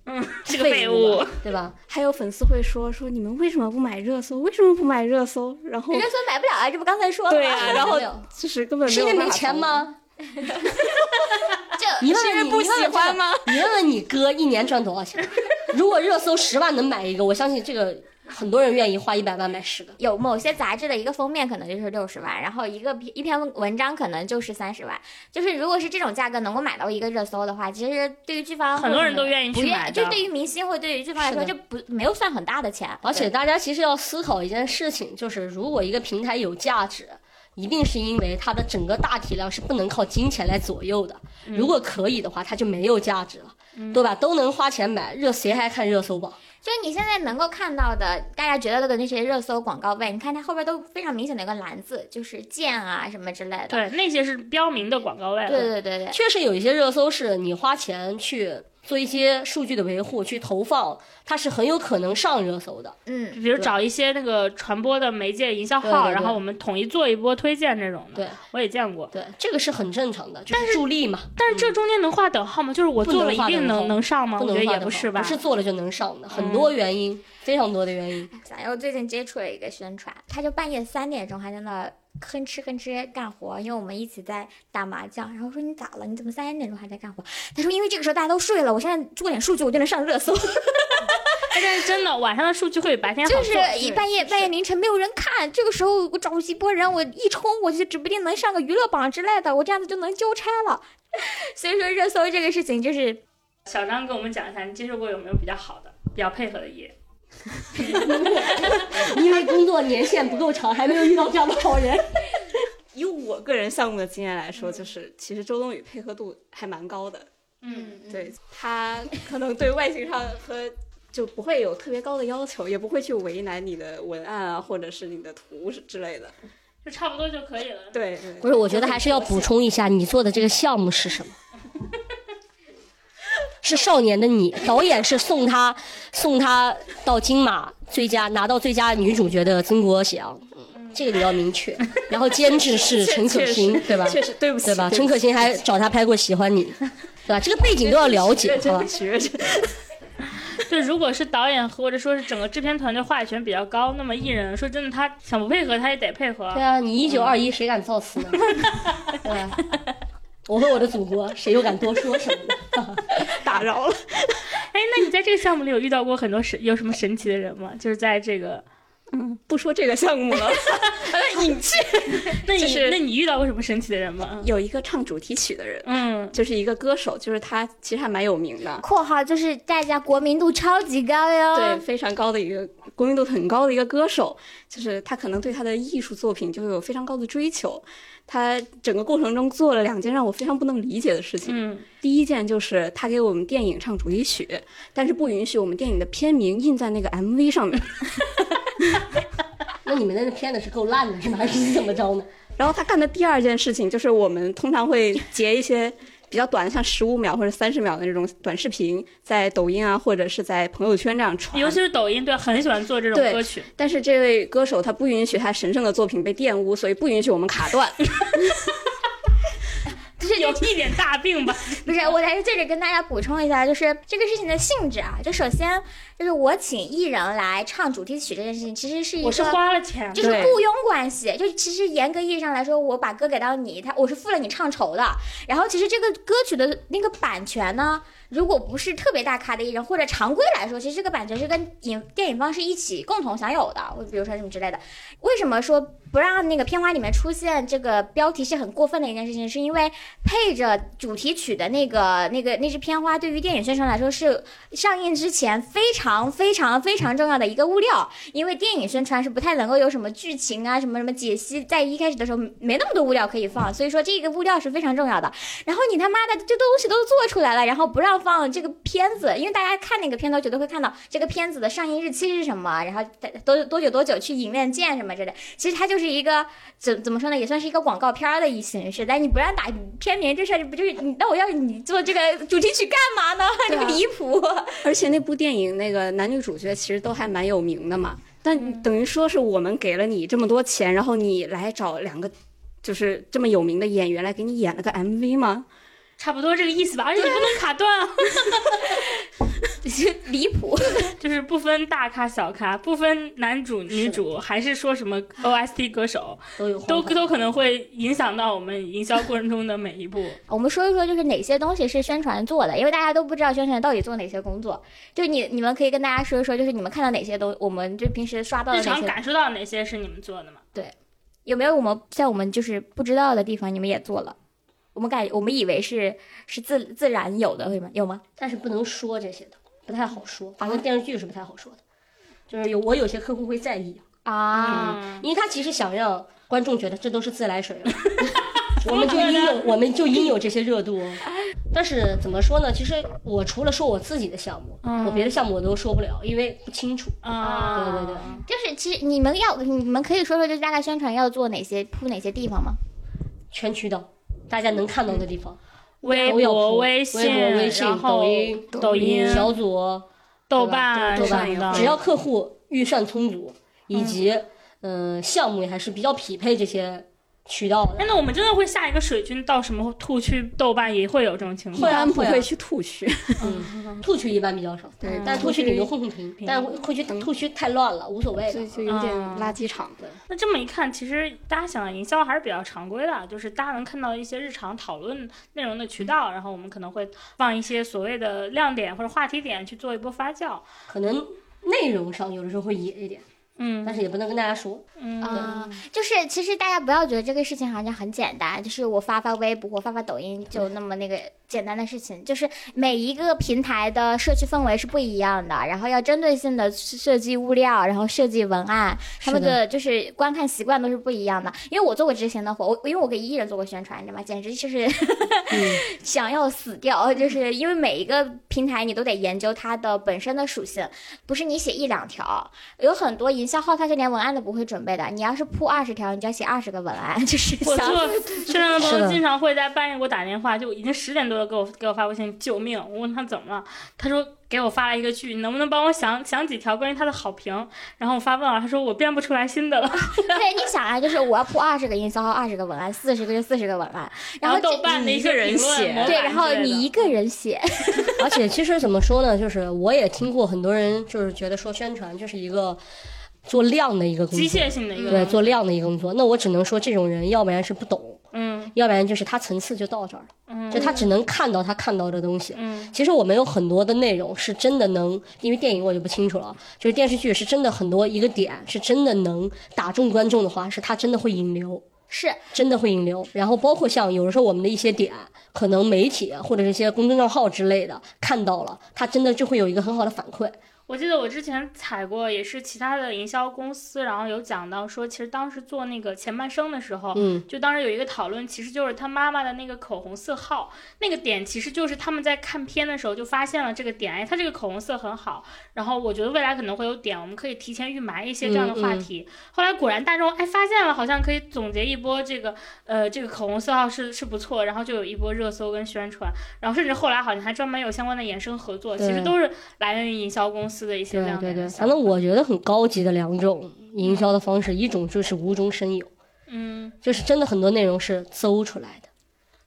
嗯，是个废废物对吧？还有粉丝会说说你们为什么不买热搜？为什么不买热搜？然后人家说买不了啊，这不刚才说了吗？对呀、然后 就是根本是因为没有办法操作？钱吗？就 你问问你，你问问喜欢吗这个？你问问你哥一年赚多少钱？如果热搜十万能买一个，我相信这个很多人愿意花一百万买十个。有某些杂志的一个封面可能就是六十万，然后一个一篇文章可能就是三十万。就是如果是这种价格能够买到一个热搜的话，其实对于剧方很多人都愿意不去买的就对于明星或对于剧方来说，就不没有算很大的钱。而且大家其实要思考一件事情，就是如果一个平台有价值，一定是因为它的整个大体量是不能靠金钱来左右的。如果可以的话，它就没有价值了，对吧？都能花钱买热，谁还看热搜榜？就是你现在能够看到的，大家觉得的那些热搜广告位，你看它后边都非常明显的一个蓝字，就是剑啊什么之类的。对，那些是标明的广告位。对对对对，确实有一些热搜是你花钱去做一些数据的维护，去投放，它是很有可能上热搜的。嗯，比如找一些那个传播的媒介营销号，对对对然后我们统一做一波推荐这种的。对，我也见过。对，这个是很正常的，就是助力嘛，但是这中间能画等号吗？就是我做了一定能能能上吗？不我觉得也不是吧。不是做了就能上的，很多原因，非常多的原因。咱又最近接触了一个宣传，他就半夜三点钟还在那哼哧吭哧干活，因为我们一起在打麻将。然后说你咋了？你怎么三点钟还在干活？他说因为这个时候大家都睡了，我现在做点数据我就能上热搜。但是真的，晚上的数据会比白天好就是。一半夜半夜凌晨没有人看，这个时候我找一波人，我一冲我就指不定能上个娱乐榜之类的，我这样子就能交差了。所以说热搜这个事情就是小张跟我们讲一下，你接受过有没有比较好的、比较配合的艺人？因为工作年限不够长，还没有遇到这样的好人。以我个人项目的经验来说，就是其实周冬雨配合度还蛮高的。嗯，对他可能对外形上和就不会有特别高的要求，也不会去为难你的文案啊，或者是你的图之类的。就差不多就可以了。对，对不是，我觉得还是要补充一下，你做的这个项目是什么？是少年的你，导演是送他送他到金马最佳拿到最佳女主角的曾国祥，嗯，这个你要明确。然后监制是 陈可辛，对吧？确实对不起，对吧？陈可辛还找他拍过《喜欢你》，对吧？这个背景都要了解，好吧？学着。就如果是导演或者说是整个制片团队话语权比较高，那么艺人说真的，他想不配合他也得配合。对啊，你一九二一谁敢造次呢？对吧？我和我的祖国，谁又敢多说什么呢？打扰了。哎，那你在这个项目里有遇到过很多神有什么神奇的人吗？就是在这个，不说这个项目了，隐去。那你、就是那你遇到过什么神奇的人吗？有一个唱主题曲的人，嗯，就是一个歌手，就是他其实还蛮有名的，（括号就是大家国民度超级高哟）。对，非常高的一个国民度很高的一个歌手，就是他可能对他的艺术作品就有非常高的追求。他整个过程中做了两件让我非常不能理解的事情。嗯，第一件就是他给我们电影唱主题曲，但是不允许我们电影的片名印在那个 MV 上面。那你们那个片子是够烂的，是吗？还是怎么着呢？然后他干的第二件事情就是，我们通常会截一些比比较短的，像十五秒或者三十秒的那种短视频，在抖音啊或者是在朋友圈这样传。尤其是抖音，对，很喜欢做这种歌曲。但是这位歌手他不允许他神圣的作品被玷污，所以不允许我们卡断。就是有一点大病吧？不是，我在这里跟大家补充一下，就是这个事情的性质啊。就首先就是我请艺人来唱主题曲这件事情，其实是一个我是花了钱就是雇佣关系，就其实严格意义上来说，我把歌给到你，他我是付了你唱酬的。然后其实这个歌曲的那个版权呢，如果不是特别大咖的艺人或者常规来说，其实这个版权是跟影电影方是一起共同享有的，我比如说什么之类的。为什么说不让那个片花里面出现这个标题是很过分的一件事情？是因为配着主题曲的那个那个那支片花，对于电影宣传来说是上映之前非常非常非常重要的一个物料。因为电影宣传是不太能够有什么剧情啊、什么什么解析，在一开始的时候没那么多物料可以放，所以说这个物料是非常重要的。然后你他妈的这东西都做出来了，然后不让放这个片子，因为大家看那个片头绝对会看到这个片子的上映日期是什么，然后多多久多久去影院见什么之类。其实它就是一个怎怎么说呢，也算是一个广告片的一形式。但你不让打片名，这事儿不就是你？那我要你做这个主题曲干嘛呢？这个离谱。而且那部电影那个男女主角其实都还蛮有名的嘛，但等于说是我们给了你这么多钱，然后你来找两个就是这么有名的演员来给你演了个 MV 吗？差不多这个意思吧。而且你不能卡断啊，离谱，就是不分大咖小咖，不分男主女主，还是说什么 OST 歌手，都有都都可能会影响到我们营销过程中的每一步。我们说一说，就是哪些东西是宣传做的，因为大家都不知道宣传到底做哪些工作。就你你们可以跟大家说一说，就是你们看到哪些东，我们就平时刷到的哪些，日常感受到哪些是你们做的吗？有没有我们在我们就是不知道的地方，你们也做了？我们感我们以为是是自自然有的，为什么有吗？但是不能说这些的，不太好说。反正电视剧是不太好说的，就是有我有些客户会在意，啊，嗯，因为他其实想让观众觉得这都是自来水了，我们就应有我们就应有这些热度哦。但是怎么说呢？其实我除了说我自己的项目，嗯我别的项目我都说不了，因为不清楚。啊，对对对就是其实你们要你们可以说说，就大概宣传要做哪些铺哪些地方吗？全渠道，大家能看到的地方，微博、微信微信抖音抖音、小组、豆瓣、豆瓣只要客户预算充足，以及嗯、呃项目也还是比较匹配这些渠道的哎，。那我们真的会下一个水军到什么兔区、豆瓣也会有这种情况？会啊会啊般不会去兔区。嗯，兔区一般比较少，对但兔区里面混混平，但会区兔区太乱了，无所谓的。就就有点嗯垃圾场。对那这么一看，其实大家想营销还是比较常规的，就是大家能看到一些日常讨论内容的渠道，然后我们可能会放一些所谓的亮点或者话题点去做一波发酵。可能内容上有的时候会野一点，嗯但是也不能跟大家说。嗯啊、就是其实大家不要觉得这个事情好像很简单，就是我发发微博、我发发抖音就那么那个简单的事情。就是每一个平台的社区氛围是不一样的，然后要针对性的设计物料，然后设计文案，他们的的就是观看习惯都是不一样的。因为我做过之前的活，我因为我给艺人做过宣传，你知道吗？简直就是想要死掉，就是因为每一个平台你都得研究它的本身的属性，不是你写一两条，有很多营销号它是连文案都不会准备的。你要是铺二十条，你就要写二十个文案，就是我做宣传的朋友经常会在半夜给我打电话，就已经十点多了，给我给我发微信救命。我问他怎么了，他说给我发了一个剧，你能不能帮我想想几条关于他的好评？然后我发问了，他说我编不出来新的了。对，你想啊，就是我要铺二十个营销号，二十个文案，四十个就四十个文案，然后这豆瓣的一个人写对，然后你一个人写，而且其实怎么说呢，就是我也听过很多人就是觉得说宣传就是一个做量的一个工作，机械性的一个对做量的一个工作。那我只能说这种人，要不然是不懂，嗯要不然就是他层次就到这儿了，嗯就他只能看到他看到的东西。嗯其实我们有很多的内容是真的能，因为电影我就不清楚了，就是电视剧是真的很多一个点是真的能打中观众的话，是他真的会引流。是真的会引流。然后包括像有的时候我们的一些点，可能媒体或者是一些公众账号之类的看到了，他真的就会有一个很好的反馈。我记得我之前采过，也是其他的营销公司，然后有讲到说，其实当时做那个前半生的时候，嗯，就当时有一个讨论，其实就是他妈妈的那个口红色号，那个点其实就是他们在看片的时候就发现了这个点，哎，它这个口红色很好，然后我觉得未来可能会有点，我们可以提前预埋一些这样的话题。后来果然大众哎发现了，好像可以总结一波这个呃这个口红色号是是不错，然后就有一波热搜跟宣传，然后甚至后来好像还专门有相关的衍生合作，其实都是来源于营销公司的一些对对对，反正我觉得很高级的两种营销的方式，一种就是无中生有，嗯。就是真的很多内容是搜出来的，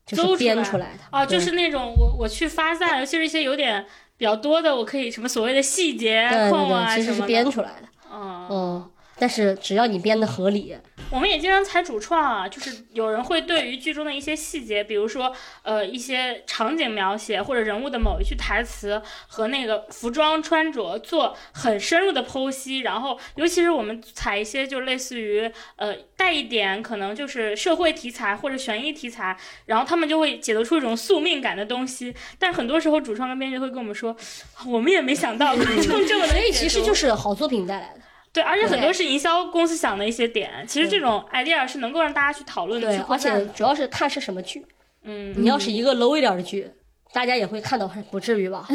就是编出来的。啊，就是那种我我去发散，尤其是一些有点比较多的，我可以什么所谓的细节啊其实是。编出来的。嗯，嗯，但是只要你编的合理，我们也经常采主创啊，就是有人会对于剧中的一些细节，比如说呃一些场景描写或者人物的某一句台词和那个服装穿着做很深入的剖析，然后尤其是我们采一些就类似于呃带一点可能就是社会题材或者悬疑题材，然后他们就会解读出一种宿命感的东西，但很多时候主创跟编剧会跟我们说，我们也没想到 观众这么能所以其实就是好作品带来的。对，而且很多是营销公司想的一些点，其实这种 idea 是能够让大家去讨论的，而且。主要是看是什么剧。嗯，你要是一个 low 一点的剧，大家也会看到，不至于吧？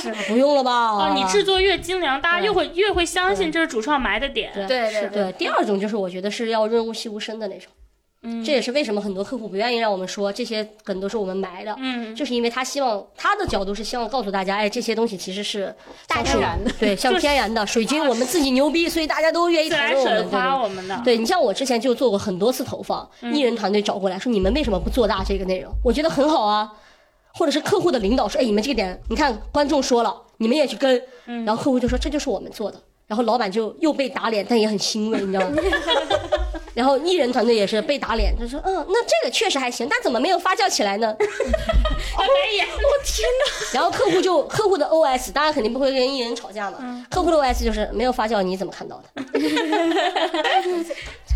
是不用了吧？哦，你制作越精良，大家越会越会相信这是主创埋的点。对对对。第二种就是我觉得是要润物细无声的那种，嗯，这也是为什么很多客户不愿意让我们说这些梗都是我们埋的。嗯，就是因为他希望他的角度是希望告诉大家，哎，这些东西其实是大自然的，对，像天然的水军，我们自己牛逼，所以大家都愿意自来讨论我们。水夸对我们的。对你像我之前就做过很多次投放，艺人团队找过来说你们为什么不做大这个内容？我觉得很好啊，或者是客户的领导说，哎，你们这个点，你看观众说了，你们也去跟，然后客户就说这就是我们做的，然后老板就又被打脸，但也很欣慰，你知道吗？然后艺人团队也是被打脸，他说，嗯，那这个确实还行，但怎么没有发酵起来呢？没演，我天然后客户就客户的 OS，当然肯定不会跟艺人吵架嘛，客户的 OS 就是没有发酵，你怎么看到的？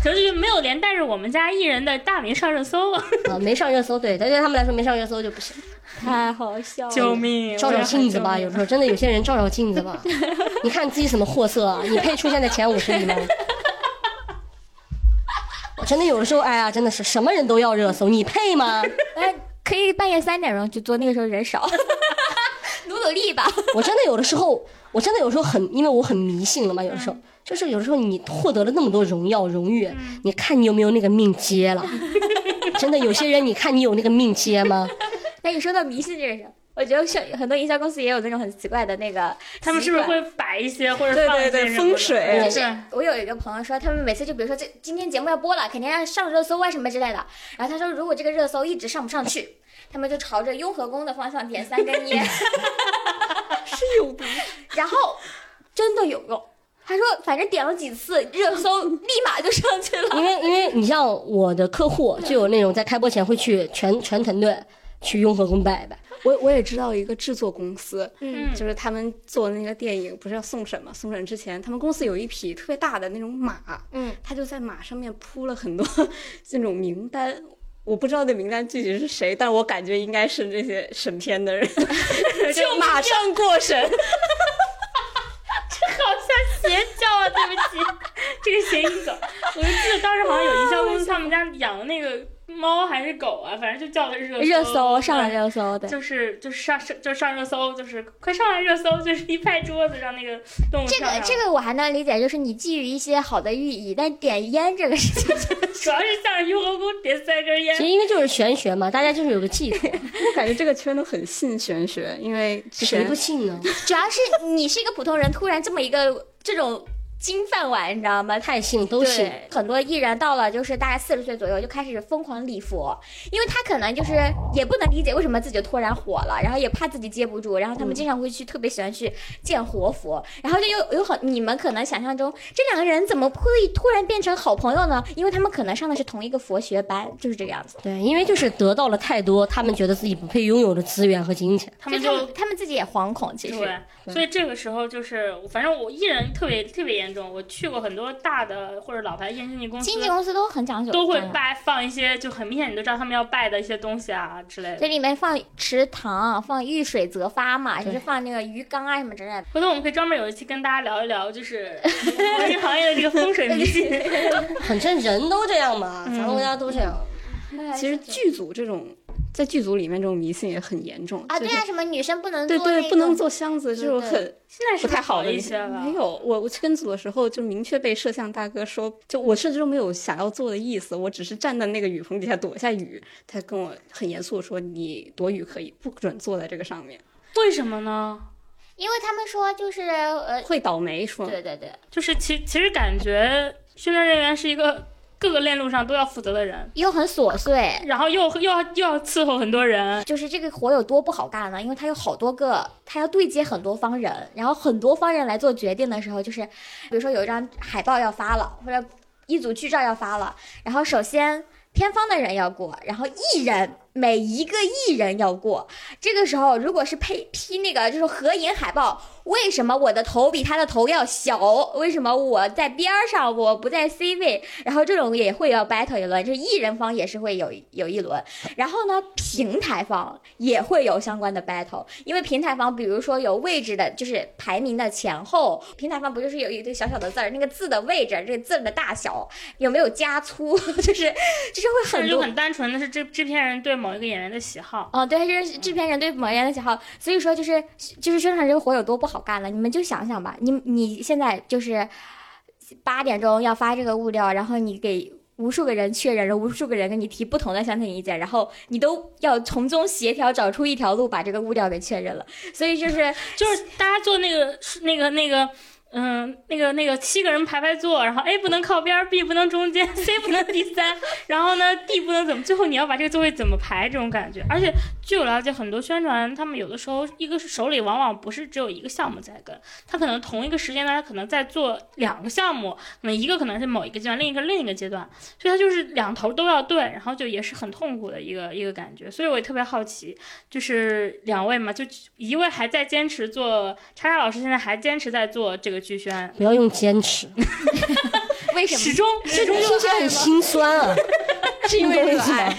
可是没有连带着我们家艺人的大名上热搜，啊，没上热搜，对，但对他们来说没上热搜就不行。太好笑了！救命！照照镜子吧，有时候真的有些人照照镜子吧，你看自己什么货色啊？你配出现在前五十里吗？我真的有的时候，哎呀，真的是什么人都要热搜，你配吗？哎，可以半夜三点钟去做，那个时候人少，努努力吧。我真的有的时候，我真的有时候很，因为我很迷信了嘛，有的时候。就是有的时候你获得了那么多荣耀荣誉，你看你有没有那个命接了？真的有些人，你看你有那个命接吗？那你说到迷信这个事儿，我觉得像很多营销公司也有那种很奇怪的那个，他们是不是？会摆一些或者对对对放一些风水就是我有一个朋友说，他们每次就比如说这今天节目要播了，肯定要上热搜啊什么之类的。然后他说，如果这个热搜一直上不上去，他们就朝着雍和宫的方向点三根烟，是有毒。然后真的有用，他说反正点了几次，热搜立马就上去了。因为因为你像我的客户，就有那种在开播前会去全全团队去雍和宫拜拜。我我也知道一个制作公司，嗯就是他们做那个电影不是要送审吗？送审之前，他们公司有一匹特别大的那种马，嗯，他就在马上面铺了很多 这种名单。我不知道那名单具体是谁，但我感觉应该是这些审片的人，就马上过审。这好像邪教啊！对不起，这个谐音梗，我就记得当时好像有营销公司他们家养的那个猫还是狗啊，反正就叫的热热搜上了热搜，的。就是就是上上就上热搜，就是快上来热搜，就是一拍桌子让那个动物这个这个我还能理解，就是你基于一些好的寓意，但点烟这个事情，主要是向着雍和宫点三根烟其。实因为就是玄学嘛，大家就是有个寄托 我感觉这个圈都很信玄学，因为谁不信呢？主要是你是一个普通人，突然这么一个这种金饭碗，你知道吗？太信都信。很多艺人到了就是大概四十岁左右就开始疯狂礼佛，因为他可能就是也不能理解为什么自己突然火了，然后也怕自己接不住，然后他们经常会去特别喜欢去见活佛，然后就有有很你们可能想象中这两个人怎么会突然变成好朋友呢？因为他们可能上的是同一个佛学班，就是这个样子。对，因为就是得到了太多他们觉得自己不配拥有的资源和金钱。他他们就们他们自己也惶恐，其实对，所以这个时候就是，反正我艺人特别特别严严重。我去过很多大的或者老牌验经纪公司，经纪公司都很讲究，都会嗯拜放一些就很明显你都知道他们要拜的一些东西啊之类的。这里面放池塘，放遇水则发嘛，就是放那个鱼缸啊什么之类的。回头我们可以专门有一期跟大家聊一聊，就是 这个行业的这个风水迷信。反正人都这样嘛，咱们国家都这样。其实剧组这种在剧组里面这种迷信也很严重啊，对啊，什么女生不能对对，不能个做箱子，这对对种很现在是不太好的一些了，没有，我我去跟组的时候就明确被摄像大哥说，就我甚至都没有想要做的意思，我只是站在那个雨棚底下躲一下雨。他跟我很严肃的说：“你躲雨可以，不准坐在这个上面，为什么呢？因为他们说就是呃，会倒霉。”说对对对，就是其其实感觉训练人员是一个各个链路上都要负责的人，又很琐碎。然后又又要又要伺候很多人，就是这个活有多不好干呢？因为他有好多个，他要对接很多方人，然后很多方人来做决定的时候，就是比如说有一张海报要发了，或者一组剧照要发了，然后首先片方的人要过，然后艺人每一个艺人要过。这个时候如果是配批那个就是合影海报，为什么我的头比他的头要小？为什么我在边上，我不在 C 位？然后这种也会要 battle 一轮，就是艺人方也是会有有一轮。然后呢，平台方也会有相关的 battle，因为平台方比如说有位置的，就是排名的前后，平台方不就是有一堆小小的字儿，那个字的位置，这个字的大小有没有加粗，就是就是会甚至就很。很单纯的是制制片人对某一个演员的喜好。哦，对，就是制片人对某人的喜好，所以说就是就是宣传这个活有多不好干了，你们就想想吧，你你现在就是八点钟要发这个物料，然后你给无数个人确认了，无数个人跟你提不同的相同意见，然后你都要从中协调找出一条路把这个物料给确认了，所以就是就是大家做那个那个那个。嗯，那个那个七个人排排坐，然后 A 不能靠边，B 不能中间，C 不能第三，然后呢 D 不能怎么，最后你要把这个座位怎么排，这种感觉。而且据我了解，很多宣传他们有的时候一个是手里往往不是只有一个项目在跟，他可能同一个时间段他可能在做两个项目，可能一个可能是某一个阶段，另一个另一个阶段，所以他就是两头都要对，然后就也是很痛苦的一个一个感觉。所以我也特别好奇，就是两位嘛，就一位还在坚持做，叉叉老师现在还坚持在做这个剧宣，不要用坚持，为什么？始终始终听起来很心酸啊。是因为热爱，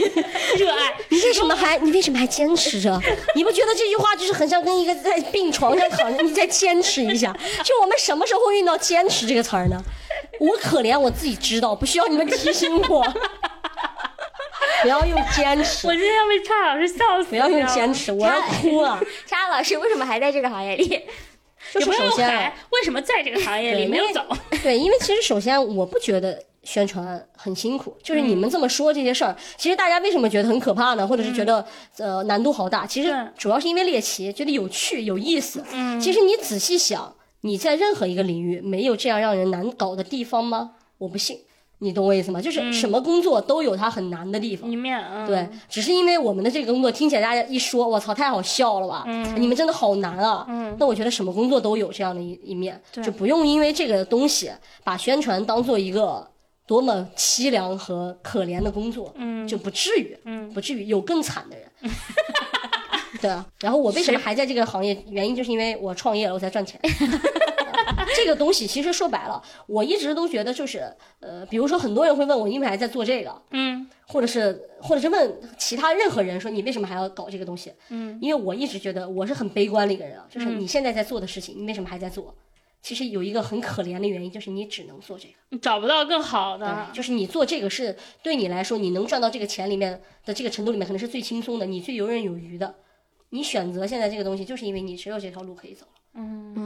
热爱。你为什么还你为什么还坚持着？你不觉得这句话就是很像跟一个在病床上躺着，你再坚持一下？就我们什么时候会用到“坚持”这个词儿呢？我可怜我自己知道，不需要你们提醒我。不要用坚持我，今天要被叉老师笑死！不要用坚持，我要哭了。蔡老师为什么还在这个行业里？首先为什么在这个行业里没有走？对，因为其实首先我不觉得宣传很辛苦，就是你们这么说这些事儿，其实大家为什么觉得很可怕呢？或者是觉得、呃难度好大？其实主要是因为猎奇，觉得有趣有意思。嗯其实你仔细想，你在任何一个领域没有这样让人难搞的地方吗？我不信，你懂我意思吗？就是什么工作都有它很难的地方。一面嗯，对，只是因为我们的这个工作听起来大家一说，我操，太好笑了吧？嗯你们真的好难啊！嗯那我觉得什么工作都有这样的一一面，就不用因为这个东西把宣传当做一个多么凄凉和可怜的工作，嗯就不至于，嗯不至于有更惨的人。对啊，然后我为什么还在这个行业？原因就是因为我创业了，我才赚钱。这个东西其实说白了，我一直都觉得就是，呃，比如说很多人会问我，因为什么还在做这个？嗯或者是或者是问其他任何人说你为什么还要搞这个东西？嗯，因为我一直觉得我是很悲观的一个人啊，就是你现在在做的事情，你为什么还在做？其实有一个很可怜的原因，就是你只能做这个，你找不到更好的，，就是你做这个是对你来说，你能赚到这个钱里面的这个程度里面，可能是最轻松的，你最游刃有余的。你选择现在这个东西，就是因为你只有这条路可以走了。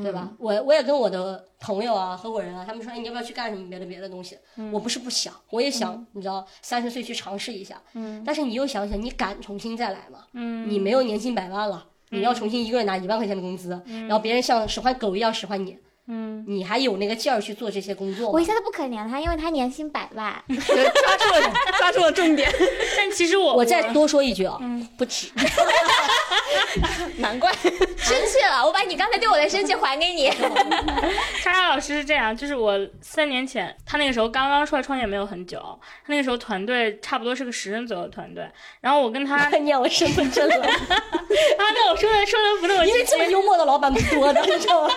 嗯对吧？我我也跟我的朋友啊、合伙人啊，他们说，哎，你要不要去干什么别的别的东西？我不是不想，我也想，你知道，三十岁去尝试一下。嗯但是你又想想，你敢重新再来吗？嗯，你没有年薪百万了，你要重新一个月拿一万块钱的工资，然后别人像使唤狗一样使唤你，嗯你还有那个劲儿去做这些工作我一？下子不可怜他，因为他年薪百万。抓住了抓住了重点，但其实我我再多说一句啊，嗯不止。难怪 生气了，我把你刚才对我的生气还给你。莎莎老师是这样，就是我三年前，他那个时候刚刚出来创业没有很久，他那个时候团队差不多是个十人左右的团队，然后我跟他，他看见我身份证了，跟我说的说的不那么因为这么幽默的老板不多的，你知道吗？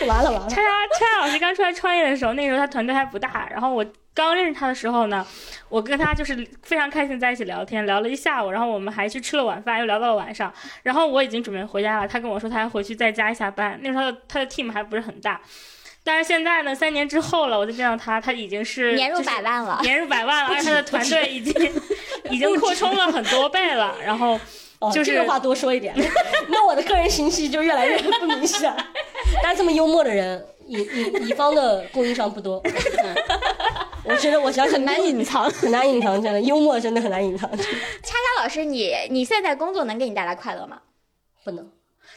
完了完了叉，叉叉叉老师刚出来创业的时候，那个时候他团队还不大，然后我刚认识他的时候呢，我跟他就是非常开心在一起聊天，聊了一下午，然后我们还去吃了晚饭，又聊到了晚上，然后我已经准备回家了，他跟我说他要回去再加一下班，那时候他的他的 team 还不是很大。但是现在呢，三年之后了，我再见到他，他已经是年入百万了。年入百万了，而且他的团队已经 已经扩充了很多倍了。然后哦，就是这个话多说一点，那我的个人信息就越来越不明显。但是这么幽默的人，乙乙乙方的供应商不多。我觉得我想想很难隐藏。很难隐藏，真的幽默真的很难隐藏，叉叉老师，你你现在工作能给你带来快乐吗？不能。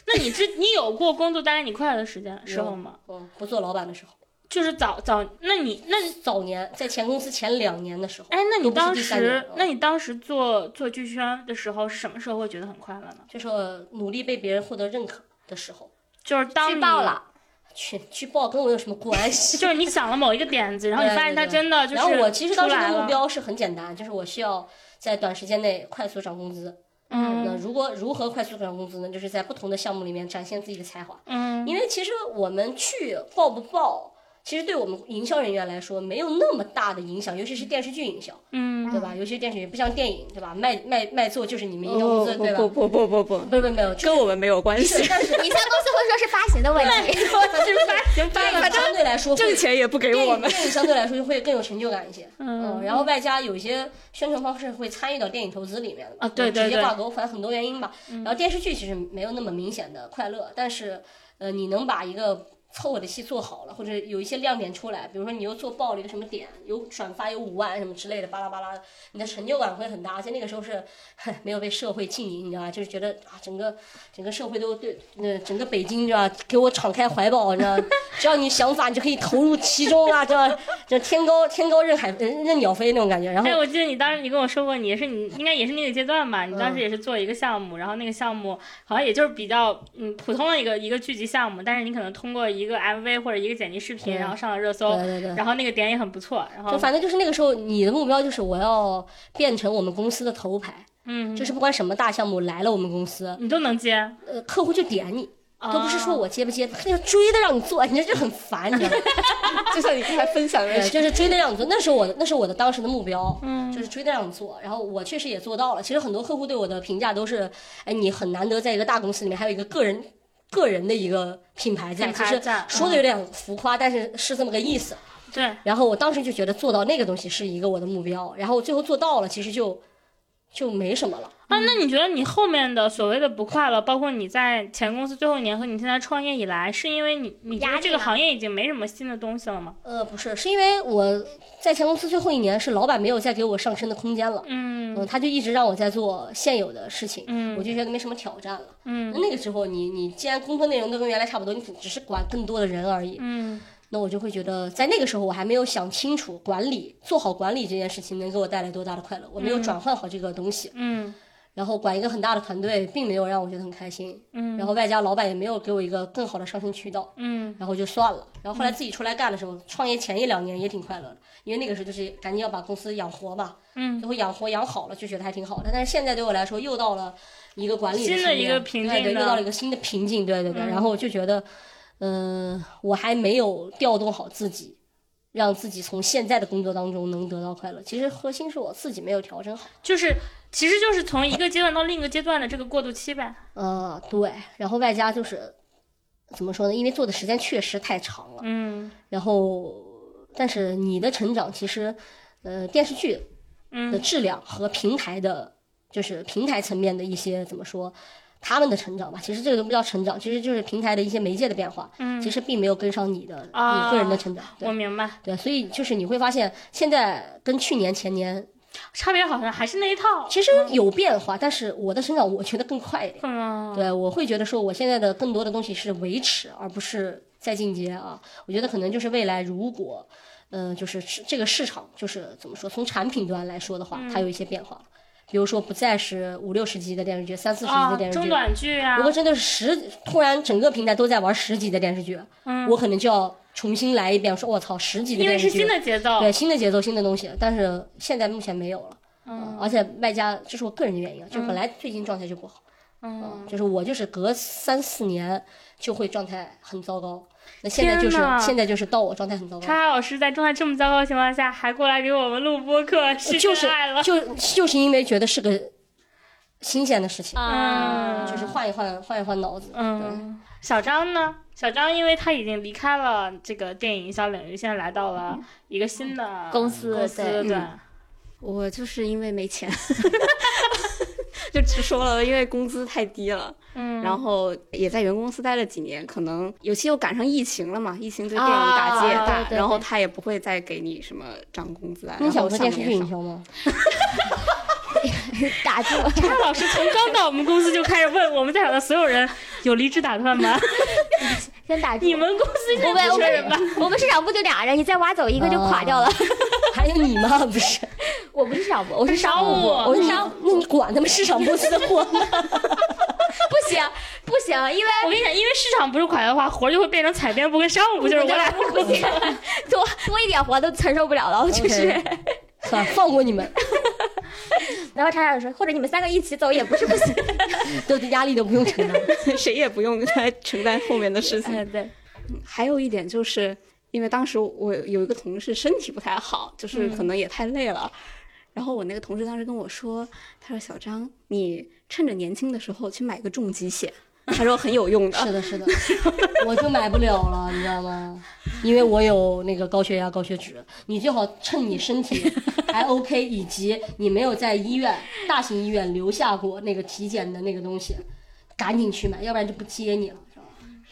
那你之你有过工作带来你快乐的时间时候吗？嗯，不做老板的时候，就是早早，那你那早年在前公司前两年的时候，哎，那你当时那你当时做做剧宣的时候，是什么时候会觉得很快乐呢？就是我努力被别人获得认可的时候，就是当你举报了，去去报跟我有什么关系？就是你想了某一个点子，然后你发现它真的就是然后我其实当时的目标是很简单，就是我需要在短时间内快速涨工资。嗯那嗯如果如何快速涨工资呢？就是在不同的项目里面展现自己的才华。嗯因为其实我们去报不报，其实对我们营销人员来说没有那么大的影响，尤其是电视剧营销，嗯对吧？尤其是电视剧不像电影，对吧？卖卖卖座就是你们营销公司，对吧？不不不不不，不不没有，跟我们没有关系是，但是你现在公司会说是发行的问题。就是发行发 行相对来说会挣钱也不给电影我们。电影相对来说就会更有成就感一些，嗯然后外加有一些宣传方式会参与到电影投资里面的啊对对对直接挂钩，反正很多原因吧。然后电视剧其实没有那么明显的快乐，但是呃，你能把一个凑合的戏做好了，或者有一些亮点出来，比如说你又做爆了一个什么点，有转发有五万什么之类的，巴拉巴拉的，你的成就感会很大。而且那个时候是 没有被社会浸淫，你知道吧？就是觉得啊，整个整个社会都对，呃，整个北京，你知道吧？给我敞开怀抱，你知道吧，只要你想法，你就可以投入其中啊，这这天高天高任海任任鸟飞那种感觉。然后哎，我记得你当时你跟我说过，你也是你应该也是那个阶段吧？你嗯当时也是做一个项目，然后那个项目好像也就是比较嗯普通的一个一个剧集项目，但是你可能通过一个 MV 或者一个剪辑视频，嗯然后上了热搜，对对对。然后那个点也很不错，然后就反正就是那个时候，你的目标就是我要变成我们公司的头牌，嗯，就是不管什么大项目来了我们公司，你都能接，呃，客户就点你，都不是说哦我接不接，他就追着让你做，你这就很烦，你知道吗？就像你刚才分享的，就是追着让你做，那是我的，那是我的当时的目标，嗯就是追着让你做。然后我确实也做到了。其实很多客户对我的评价都是，哎，你很难得在一个大公司里面还有一个个人个人的一个品牌在，品其实说的有点浮夸，但是是这么个意思。对，然后我当时就觉得做到那个东西是一个我的目标，然后最后做到了，其实就就没什么了。啊，那你觉得你后面的所谓的不快乐，包括你在前公司最后一年和你现在创业以来，是因为你你觉得这个行业已经没什么新的东西了吗？呃，不是，是因为我在前公司最后一年是老板没有再给我上升的空间了。嗯嗯，他就一直让我在做现有的事情，嗯我就觉得没什么挑战了。嗯那那个时候你，你既然工作内容都跟原来差不多，你只只是管更多的人而已，嗯那我就会觉得，在那个时候我还没有想清楚管理做好管理这件事情能给我带来多大的快乐，我没有转换好这个东西，嗯。然后管一个很大的团队，并没有让我觉得很开心，嗯。然后外加老板也没有给我一个更好的上升渠道，嗯。然后就算了。然后后来自己出来干的时候，创业前一两年也挺快乐的，因为那个时候就是赶紧要把公司养活嘛，嗯。最后养活养好了，就觉得还挺好的。但是现在对我来说，又到了一个管理新的一个瓶对对，颈的又到了一个新的瓶颈，对对对。嗯。然后我就觉得，嗯、我还没有调动好自己，让自己从现在的工作当中能得到快乐。其实核心是我自己没有调整好。就是其实就是从一个阶段到另一个阶段的这个过渡期呗。呃，对，然后外加就是怎么说呢？因为做的时间确实太长了，嗯然后但是你的成长其实，呃，电视剧的嗯质量和平台的，就是平台层面的一些怎么说，他们的成长吧，其实这个都不叫成长，其实就是平台的一些媒介的变化，嗯，其实并没有跟上你的、啊你个人的成长。我明白，对，所以就是你会发现，现在跟去年前年差别好像还是那一套。其实有变化，但是我的成长我觉得更快一点。嗯，对，我会觉得说，我现在的更多的东西是维持，而不是在进阶啊。我觉得可能就是未来如果，呃，就是这个市场就是怎么说，从产品端来说的话，它有一些变化了。比如说不再是五六十集的电视剧，三四十集啊的，电视剧。中短剧啊如，果真的是十，突然整个平台都在玩十集的电视剧，嗯我可能就要重新来一遍，说我操，十集的电视剧，因为是新的节奏。对新的节奏、新的东西，但是现在目前没有了。嗯而且外加这是我个人的原因啊，就本来最近状态就不好，嗯，就是我就是隔三四年就会状态很糟糕。那现在就是现在就是到我状态很糟糕叉，叉老师在状态这么糟糕的情况下，还过来给我们录播客，是就是真爱了。就就是因为觉得是个新鲜的事情，嗯，就是换一换换一换脑子。嗯，小张呢？小张因为他已经离开了这个电影营销领域，现在来到了一个新的公司公司对对，我就是因为没钱，就直说了，因为工资太低了，嗯，然后也在原公司待了几年，可能尤其又赶上疫情了嘛，疫情对电影打击也大，然后他也不会再给你什么涨工资啊，你然后想做电视。剧营销吗？打住！叉叉老师从刚到我们公司就开始问我们在场的所有人有离职打算吗？先打住！你们公司就我们我？们我们市场部就俩人，你再挖走一个就垮掉了。还有你吗？不是，我不是市场部，我是商务部，我是商务，那你管他们市场部的活吗？不行不行，因为我跟你讲，因为市场不是垮掉的话，活就会变成采编部跟商务部，就是我俩不行，多多一点活都承受不了了，就是。算了，放过你们，然后查查说，或者你们三个一起走也不是不行。都压力都不用承担。谁也不用来承担后面的事情。嗯，对，还有一点就是，因为当时我有一个同事身体不太好，就是可能也太累了。然后我那个同事当时跟我说，他说：“小张，你趁着年轻的时候去买个重疾险，他说很有用的。是的，是的，我就买不了了，你知道吗？因为我有那个高血压、高血脂。你最好趁你身体还 OK，以及你没有在医院、大型医院留下过那个体检的那个东西，赶紧去买，要不然就不接你了，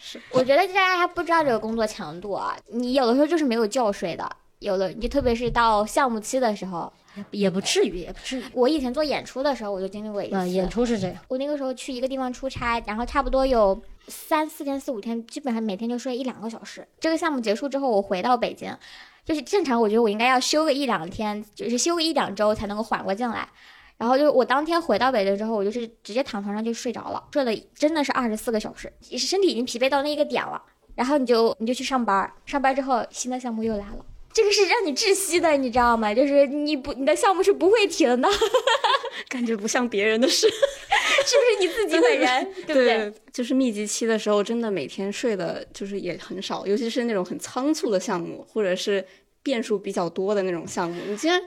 是吧？我觉得大家还不知道这个工作强度啊，你有的时候就是没有觉睡的，有的你特别是到项目期的时候，也不至于，也不至于。我以前做演出的时候，我就经历过一次。啊，演出是这样，我那个时候去一个地方出差，然后差不多有三四天、四五天，基本上每天就睡一两个小时。这个项目结束之后，我回到北京，就是正常，我觉得我应该要休个一两天，就是休个一两周才能够缓过劲来。然后就我当天回到北京之后，我就是直接躺床上就睡着了，睡了真的是二十四个小时，身体已经疲惫到那个点了。然后你就你就去上班，上班之后新的项目又来了。这个是让你窒息的，你知道吗？就是你不，你的项目是不会停的，感觉不像别人的事。是不是你自己本人？对不对？就是密集期的时候，真的每天睡的就是也很少，尤其是那种很仓促的项目，或者是变数比较多的那种项目。你竟然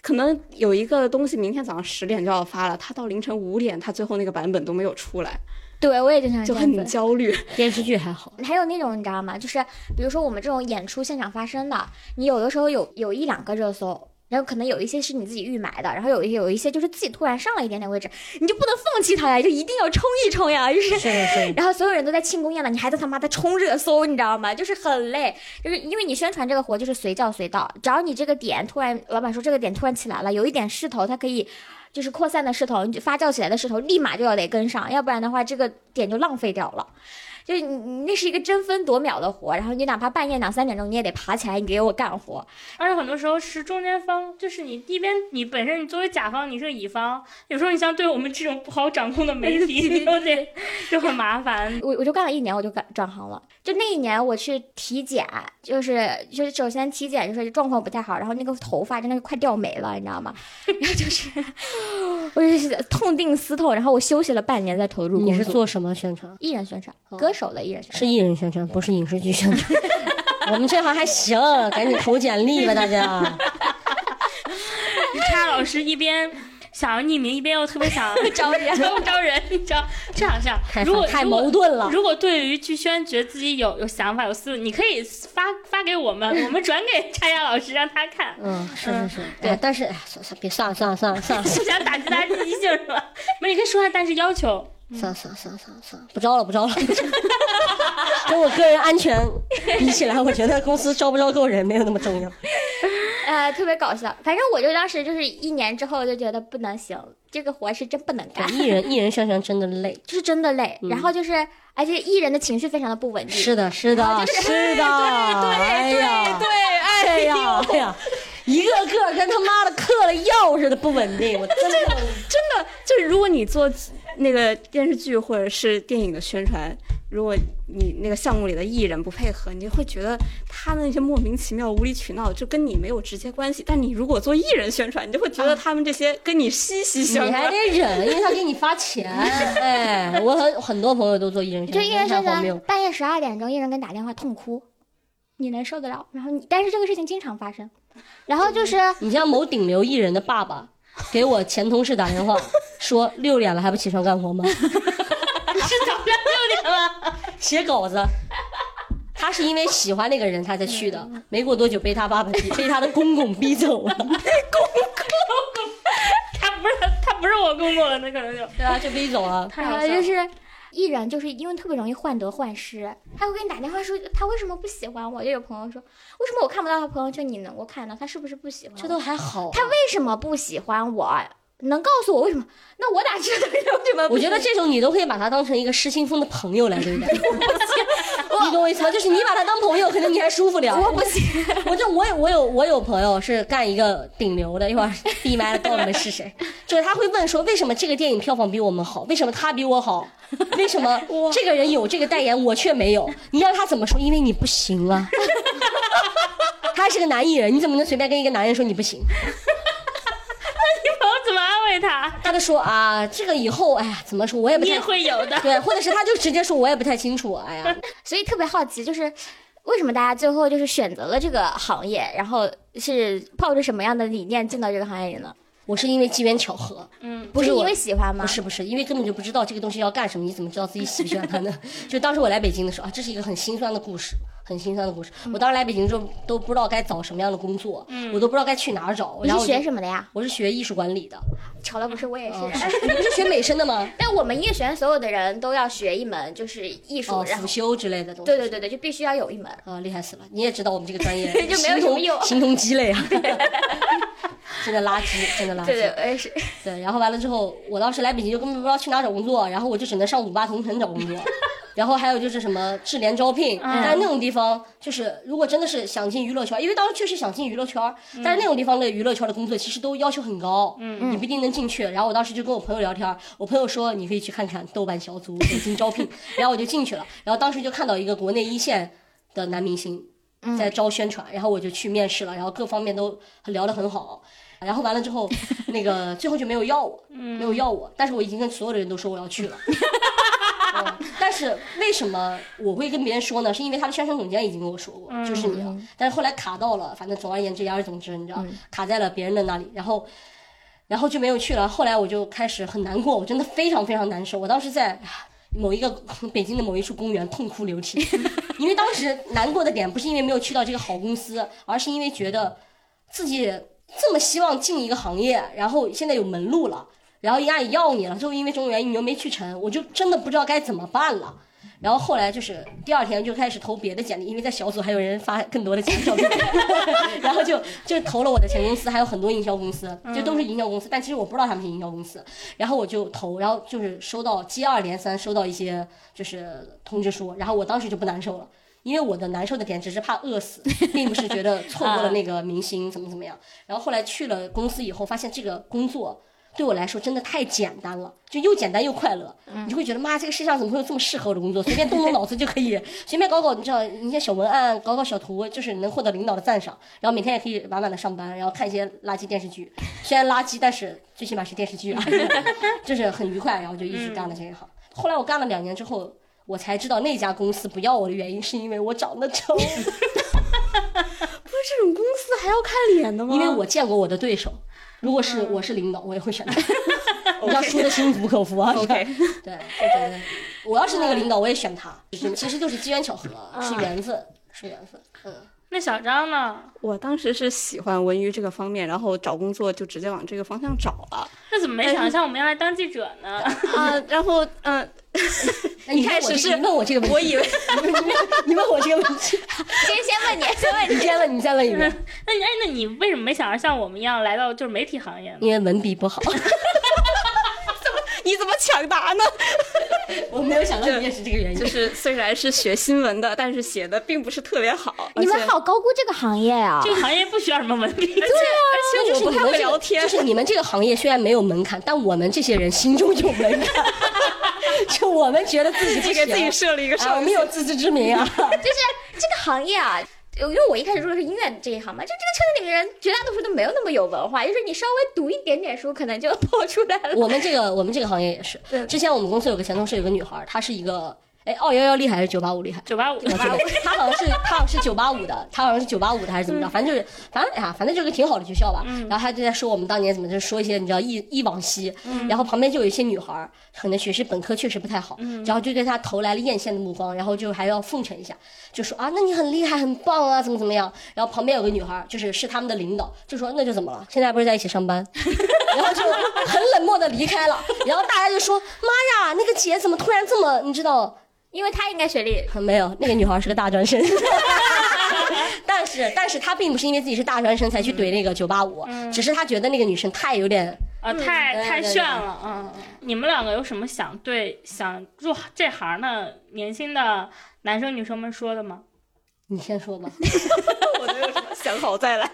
可能有一个东西明天早上十点就要发了，他到凌晨五点，他最后那个版本都没有出来，对，我也经常就这样子很焦虑。电视剧还好，还有那种你知道吗？就是比如说我们这种演出现场发生的，你有的时候有有一两个热搜，然后可能有一些是你自己预埋的，然后有一有一些就是自己突然上了一点点位置，你就不能放弃它呀，就一定要冲一冲呀，就是。是的，是的。然后所有人都在庆功宴了，你还在他妈的冲热搜，你知道吗？就是很累，就是因为你宣传这个活就是随叫随到，只要你这个点突然，老板说这个点突然起来了，有一点势头，它可以就是扩散的势头，发酵起来的势头，立马就要得跟上，要不然的话这个点就浪费掉了。就是你你那是一个争分夺秒的活，然后你哪怕半夜两三点钟你也得爬起来，你给我干活。而且很多时候是中间方，就是你一边你本身你作为甲方你是乙方，有时候你像对我们这种不好掌控的媒体，你都得就很麻烦。我我就干了一年，我就干转行了。就那一年我去体检，就是就是首先体检就是状况不太好，然后那个头发真的是快掉没了，你知道吗？然 后就是我就是痛定思痛，然后我休息了半年再投入。你是做什么宣传？艺人宣传，歌手的艺人宣传。是艺人宣传，不是影视剧宣传。我们这行还行，赶紧投简历吧，大家。叉老师一边想要匿名，一边又特别想 招人招招人，你知道这样这样。如果太矛盾了如果对于剧宣觉得自己有有想法、有思路，你可以发发给我们，我们转给叉叉老师让他看。嗯，是是是，对，但是哎，算算，别算了算了算了算了不想打击大家积极性是吧？没，你可以说下，但是要求。算了算了算了算了算了，不招了不招了。跟我个人安全比起来，我觉得公司招不招够人没有那么重要。呃，特别搞笑。反正我就当时就是一年之后就觉得不能行，这个活是真不能干，艺人艺人宣传真的累。就是真的累。然后就是，而且艺人的情绪非常的不稳定。是的，是的，是的，哎呀，对，哎呀，哎呀，一个个跟他妈的嗑了药似的不稳定，我真的。真的就是，如果你做那个电视剧或者是电影的宣传，如果你那个项目里的艺人不配合，你就会觉得他的那些莫名其妙、无理取闹就跟你没有直接关系。但你如果做艺人宣传，你就会觉得他们这些跟你息息你相关。你还得忍，因为他给你发钱。哎，我很很多朋友都做艺人宣传就，艺人宣传。半夜十二点钟，艺人给你打电话痛哭，你能受得了？然后你，但是这个事情经常发生。然后就是你像某顶流艺人的爸爸给我前同事打电话说 六点了还不起床干活吗？是早上六点了，写稿子。他是因为喜欢那个人他才去的，没过多久被他爸爸逼被他的公公逼走了。公公他不是他不是我公公了，那可能就对啊，就逼走了。他就是艺人，就是因为特别容易患得患失，他会给你打电话说他为什么不喜欢我。就有朋友说，为什么我看不到他朋友圈，你能够看到他是不是不喜欢我？这都还好。他为什么不喜欢我？能告诉我为什么？那我咋知道他为什么？我觉得这种你都可以把他当成一个失心疯的朋友来对待。你懂我意思吗？就是你把他当朋友，可能你还舒服点。我不行，我就我有我有我有朋友是干一个顶流的，一会儿闭麦了告诉你们是谁。就是他会问说，为什么这个电影票房比我们好？为什么他比我好？为什么这个人有这个代言，我却没有？你让他怎么说？因为你不行啊。他还是个男艺人，你怎么能随便跟一个男人说你不行？慰他？他就说啊，这个以后，哎呀，怎么说，我也不太会有的。对，或者是他就直接说，我也不太清楚。哎呀，所以特别好奇，就是为什么大家最后就是选择了这个行业，然后是抱着什么样的理念进到这个行业里呢？我是因为机缘巧合，嗯，不是因为喜欢吗？不是不是，因为根本就不知道这个东西要干什么，你怎么知道自己喜不喜欢它呢？就当时我来北京的时候啊，这是一个很心酸的故事，很心酸的故事。我当时来北京之后都不知道该找什么样的工作，我都不知道该去哪儿找。你是学什么的呀？我是学艺术管理的，巧了不是，我也是。哦你们是学美声的吗？但我们音乐学院所有的人都要学一门就是艺术，辅修之类的东西。对对对对，就必须要有一门。啊，厉害死了！你也知道我们这个专业 就没有什么用形同鸡肋啊，真的垃圾，真的垃圾。对对，我也是。对，然后完了之后，我当时来北京就根本不知道去哪找工作，然后我就只能上五八同城找工作，然后还有就是什么智联招聘，但是那种地方就是如果真的是想进娱乐圈，因为当时确实想进娱乐圈，但是那种地方的娱乐圈的工作其实都要求很高，嗯，你不一定能进去。然后我当时就跟我朋友聊天，我朋友说你可以去看看豆瓣小组北京招聘，然后我就进去了，然后当时就看到一个国内一线的男明星在招宣传，然后我就去面试了，然后各方面都聊得很好。然后完了之后，那个最后就没有要我，没有要我，但是我已经跟所有的人都说我要去了。嗯但是为什么我会跟别人说呢？是因为他的宣传总监已经跟我说过，就是你了。但是后来卡到了，反正总而言之，言而总之，你知道，卡在了别人的那里，然后，然后就没有去了。后来我就开始很难过，我真的非常非常难受。我当时在 某一个北京的某一处公园痛哭流涕，因为当时难过的点不是因为没有去到这个好公司，而是因为觉得自己这么希望进一个行业，然后现在有门路了，然后人家也要你了，最后因为种种原因你又没去成，我就真的不知道该怎么办了。然后后来就是第二天就开始投别的简历，因为在小组还有人发更多的简历，然后就就投了我的前公司，还有很多营销公司，就都是营销公司，但其实我不知道他们是营销公司。然后我就投，然后就是收到接二连三收到一些就是通知书，然后我当时就不难受了。因为我的难受的点只是怕饿死，并不是觉得错过了那个明星怎么怎么样。然后后来去了公司以后，发现这个工作对我来说真的太简单了，就又简单又快乐。你就会觉得妈，这个世界上怎么会有这么适合我的工作？随便动动脑子就可以，随便搞搞，你知道一些小文案，搞搞小图，就是能获得领导的赞赏。然后每天也可以晚晚的上班，然后看一些垃圾电视剧，虽然垃圾，但是最起码是电视剧啊，就是很愉快。然后就一直干了这一行。后来我干了两年之后。我才知道那家公司不要我的原因，是因为我长得丑。不是这种公司还要看脸的吗？因为我见过我的对手，如果是我是领导，我也会选他。你要输的心服口服啊。OK，对，就觉得我要是那个领导，我也选他。其实就是机缘巧合，是缘分，是缘分。嗯。那小张呢？我当时是喜欢文娱这个方面，然后找工作就直接往这个方向找了那怎么没想象我们要来当记者呢？啊。然后嗯，一开始是问我这你问我这个问题，我以为 你问你问我这个问题，先先问你，先问你先问，你再问一遍，那你哎，那你为什么没想着像我们一样来到就是媒体行业呢？因为文笔不好。你怎么抢答呢？我没有想到你也是这个原因。就是虽然是学新闻的，但是写的并不是特别好。你们好高估这个行业啊！这个行业不需要什么文凭，对啊而且我不太就是你们这个会聊天，就是你们这个行业虽然没有门槛，但我们这些人心中有门槛。就我们觉得自己不就 给自己设了一个啊，我。们有自知之明啊。就是这个行业啊，因为我一开始入的是音乐这一行嘛，就这个圈子里面人绝大多数都没有那么有文化，就是你稍微读一点点书，可能就 跑出来了。我们这个我们这个行业也是。之前我们公司有个前同事，有个女孩，她是一个哎二幺幺厉害还是九八五厉害？九八五，九八五我记得，她好像是他好像是九八五的，他好像是九八五的还是怎么着？反正就是反正哎呀，反正就是个挺好的学校吧。然后他就在说我们当年怎么就说一些你知道忆忆往昔，然后旁边就有一些女孩，可能学习本科确实不太好，然后就对她投来了艳羡的目光，然后就还要奉承一下，就说啊那你很厉害很棒啊怎么怎么样。然后旁边有个女孩，就是是他们的领导，就说那就怎么了？现在不是在一起上班，然后就很冷漠的离开了。然后大家就说妈呀，那个姐怎么突然这么你知道？因为他应该学历没有，那个女孩是个大专生，但是但是他并不是因为自己是大专生才去怼那个九八五，只是他觉得那个女生太有点，啊，太太炫了，嗯。嗯你们两个有什么想对想入这行的年轻的男生女生们说的吗？你先说吧。我都有什么想好再来。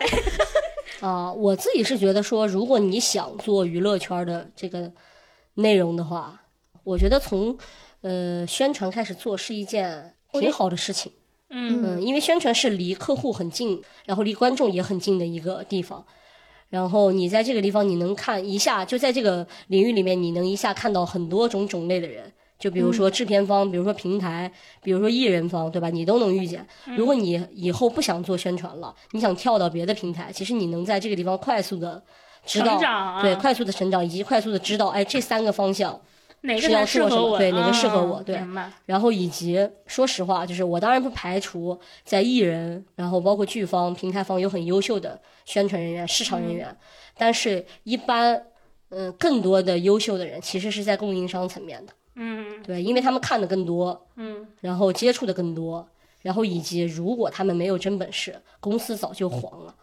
啊、我自己是觉得说，如果你想做娱乐圈的这个内容的话，我觉得从呃宣传开始做是一件挺好的事情。嗯嗯，因为宣传是离客户很近，然后离观众也很近的一个地方。然后你在这个地方，你能看一下，就在这个领域里面，你能一下看到很多种种类的人。就比如说制片方，比如说平台，比如说艺人方，对吧？你都能遇见。如果你以后不想做宣传了，你想跳到别的平台，其实你能在这个地方快速的知道，成长啊对，快速的成长，以及快速的知道，哎，这三个方向哪个是要才适做什么合我？对哪个适合嗯我对。然后以及说实话，就是我当然不排除在艺人，然后包括剧方、平台方有很优秀的宣传人员、市场人员，但是一般，嗯、更多的优秀的人其实是在供应商层面的，嗯对，因为他们看的更多，嗯然后接触的更多。然后以及，如果他们没有真本事，公司早就黄了，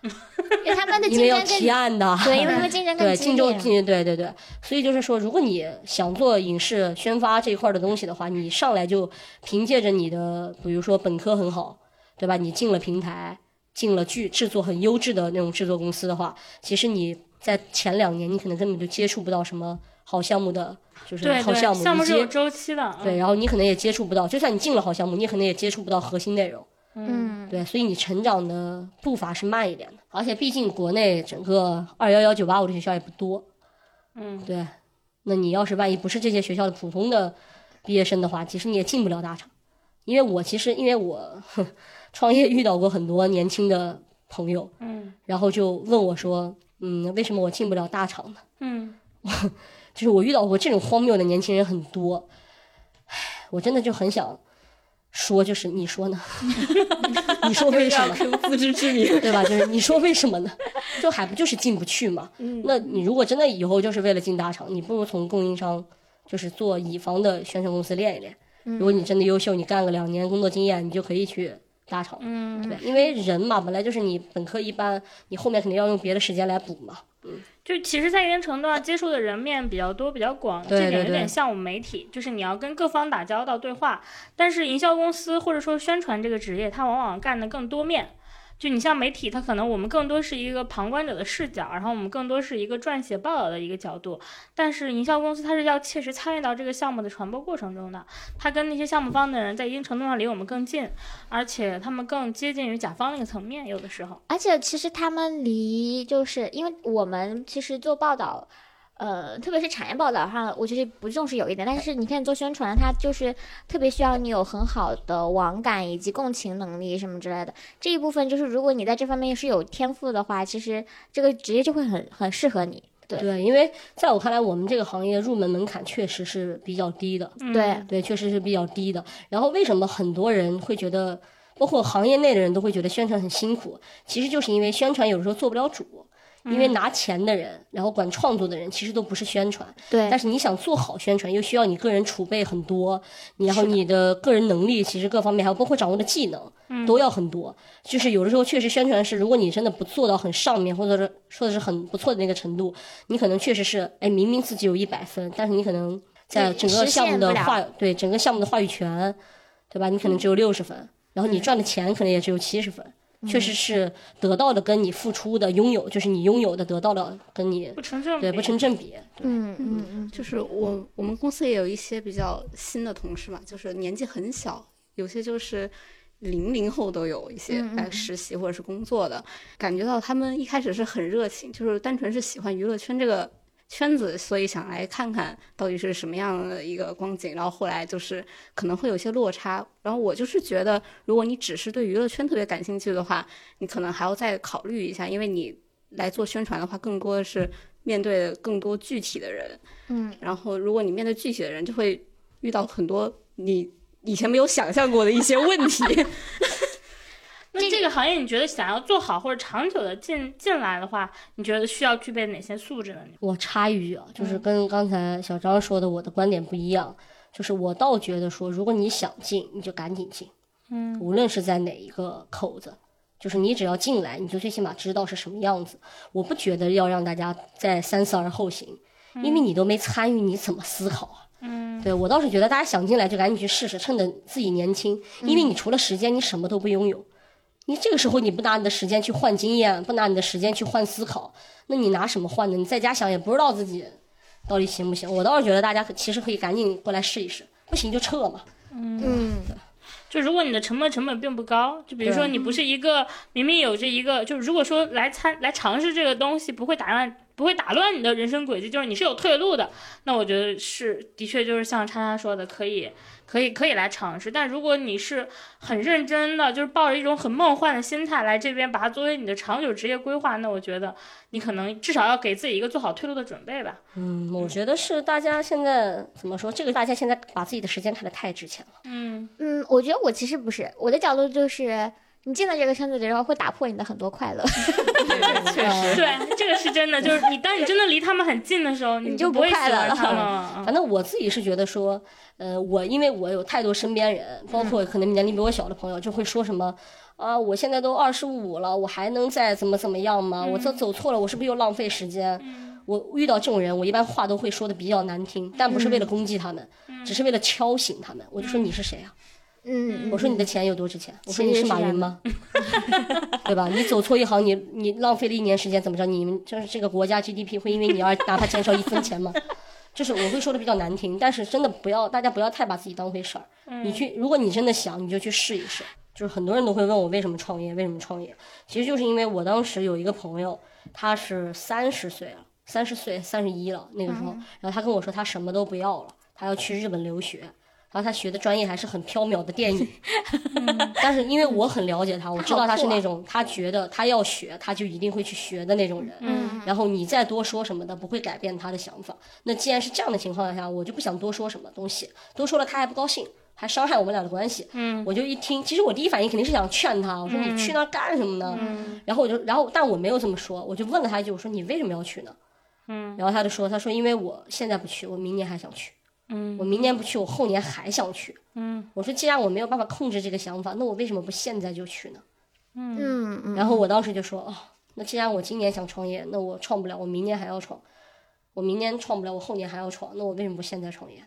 因为他们的 因为要竞争更提案的。对，因为他们 竞争更对，激烈竞争竞对对对，所以就是说，如果你想做影视宣发这一块的东西的话，你上来就凭借着你的，比如说本科很好，对吧？你进了平台，进了剧制作很优质的那种制作公司的话，其实你在前两年你可能根本就接触不到什么好项目的，就是好项目，以及项目是有周期的。嗯对，然后你可能也接触不到，就算你进了好项目，你可能也接触不到核心内容。嗯，对，所以你成长的步伐是慢一点的，而且毕竟国内整个二幺幺九八五的学校也不多，嗯，对，那你要是万一不是这些学校的普通的毕业生的话，其实你也进不了大厂。因为我其实因为我哼创业遇到过很多年轻的朋友，嗯然后就问我说，嗯，为什么我进不了大厂呢？嗯 就是我遇到过这种荒谬的年轻人很多，唉，我真的就很想说，就是你说呢？你说为什么？自知之明。对吧？就是你说为什么呢？就还不就是进不去嘛？那你如果真的以后就是为了进大厂，你不如从供应商就是做乙方的宣传公司练一练。如果你真的优秀，你干个两年工作经验，你就可以去大厂。嗯，对，因为人嘛，本来就是你本科一般，你后面肯定要用别的时间来补嘛。就其实，在一定程度上接触的人面比较多、比较广，这点有点像我们媒体，就是你要跟各方打交道、对话。但是营销公司或者说宣传这个职业，它往往干的更多面。就你像媒体，它可能我们更多是一个旁观者的视角，然后我们更多是一个撰写报道的一个角度。但是营销公司它是要切实参与到这个项目的传播过程中的，它跟那些项目方的人在一定程度上离我们更近，而且他们更接近于甲方那个层面，有的时候。而且其实他们离就是因为我们其实做报道。呃，特别是产业报道上，我其实不重视有一点，但是你看做宣传，它就是特别需要你有很好的网感以及共情能力什么之类的。这一部分就是如果你在这方面是有天赋的话，其实这个职业就会很很适合你。对对，因为在我看来，我们这个行业入门门槛确实是比较低的。嗯对，对，确实是比较低的。然后为什么很多人会觉得，包括行业内的人都会觉得宣传很辛苦？其实就是因为宣传有时候做不了主，因为拿钱的人，然后管创作的人，其实都不是宣传。对但是你想做好宣传，又需要你个人储备很多，然后你的个人能力，其实各方面还有包括掌握的技能，都要很多。就是有的时候确实宣传是，如果你真的不做到很上面，或者是说的是很不错的那个程度，你可能确实是，哎，明明自己有一百分，但是你可能在整个项目的话，对整个项目的话语权，对吧？你可能只有六十分，然后你赚的钱可能也只有七十分。确实是得到的跟你付出的拥有，就是你拥有的得到了跟你不成正比，对不成正比。嗯嗯嗯，就是我我们公司也有一些比较新的同事嘛，就是年纪很小，有些就是零零后都有一些来实习或者是工作的，感觉到他们一开始是很热情，就是单纯是喜欢娱乐圈这个圈子，所以想来看看到底是什么样的一个光景，然后后来就是可能会有些落差，然后我就是觉得，如果你只是对娱乐圈特别感兴趣的话，你可能还要再考虑一下，因为你来做宣传的话，更多的是面对更多具体的人，嗯，然后如果你面对具体的人，就会遇到很多你以前没有想象过的一些问题。那这个行业，你觉得想要做好或者长久的进进来的话，你觉得需要具备哪些素质呢？我插一句啊，就是嗯跟刚才小张说的我的观点不一样，就是我倒觉得说，如果你想进，你就赶紧进，嗯，无论是在哪一个口子，就是你只要进来，你就最起码知道是什么样子。我不觉得要让大家再三思而后行，因为你都没参与，你怎么思考啊？嗯，对我倒是觉得大家想进来就赶紧去试试，趁着自己年轻，因为你除了时间，你什么都不拥有。你这个时候你不拿你的时间去换经验，不拿你的时间去换思考，那你拿什么换呢？你在家想也不知道自己到底行不行。我倒是觉得大家其实可以赶紧过来试一试，不行就撤嘛。嗯，就如果你的成本成本并不高，就比如说你不是一个明明有着一个，就是如果说来参来尝试这个东西不会打乱不会打乱你的人生轨迹，就是你是有退路的，那我觉得是的确就是像叉叉说的，可以可以可以来尝试。但如果你是很认真的，就是抱着一种很梦幻的心态来这边，把它作为你的长久职业规划，那我觉得你可能至少要给自己一个做好退路的准备吧。嗯，我觉得是大家现在怎么说？这个大家现在把自己的时间看得太值钱了。嗯，嗯，我觉得我其实不是，我的角度就是，你进了这个圈子里之后，会打破你的很多快乐。确实，对，这个是真的，就是你当你真的离他们很近的时候，你你就不不会喜快乐了欢他们了。反正我自己是觉得说，呃，我因为我有太多身边人，包括可能年龄比我小的朋友，就会说什么。啊，我现在都二十五了，我还能再怎么怎么样吗？我这走错了，我是不是又浪费时间？我遇到这种人，我一般话都会说的比较难听，但不是为了攻击他们，只是为了敲醒他们。我就说你是谁啊？嗯，我说你的钱有多值钱？我说你是马云吗？对吧？你走错一行，你你浪费了一年时间，怎么着？你们就是这个国家 GDP 会因为你而哪怕减少一分钱吗？就是我会说的比较难听，但是真的不要大家不要太把自己当回事儿。你去，如果你真的想，你就去试一试。就是很多人都会问我为什么创业，为什么创业？其实就是因为我当时有一个朋友，他是三十岁了，三十岁三十一了那个时候，然后他跟我说他什么都不要了，他要去日本留学。然后他学的专业还是很缥缈的电影，但是因为我很了解他，我知道他是那种他觉得他要学，他就一定会去学的那种人。嗯然后你再多说什么的，不会改变他的想法。那既然是这样的情况下，我就不想多说什么东西，多说了他还不高兴，还伤害我们俩的关系。嗯，我就一听，其实我第一反应肯定是想劝他，我说你去那儿干什么呢？嗯然后我就，然后但我没有这么说，我就问了他一句，我说你为什么要去呢？嗯，然后他就说，他说因为我现在不去，我明年还想去。嗯我明年不去，我后年还想去。嗯我说既然我没有办法控制这个想法，那我为什么不现在就去呢？嗯嗯，然后我当时就说，哦，那既然我今年想创业，那我创不了，我明年还要创。我明年创不了，我后年还要创，那我为什么不现在创业？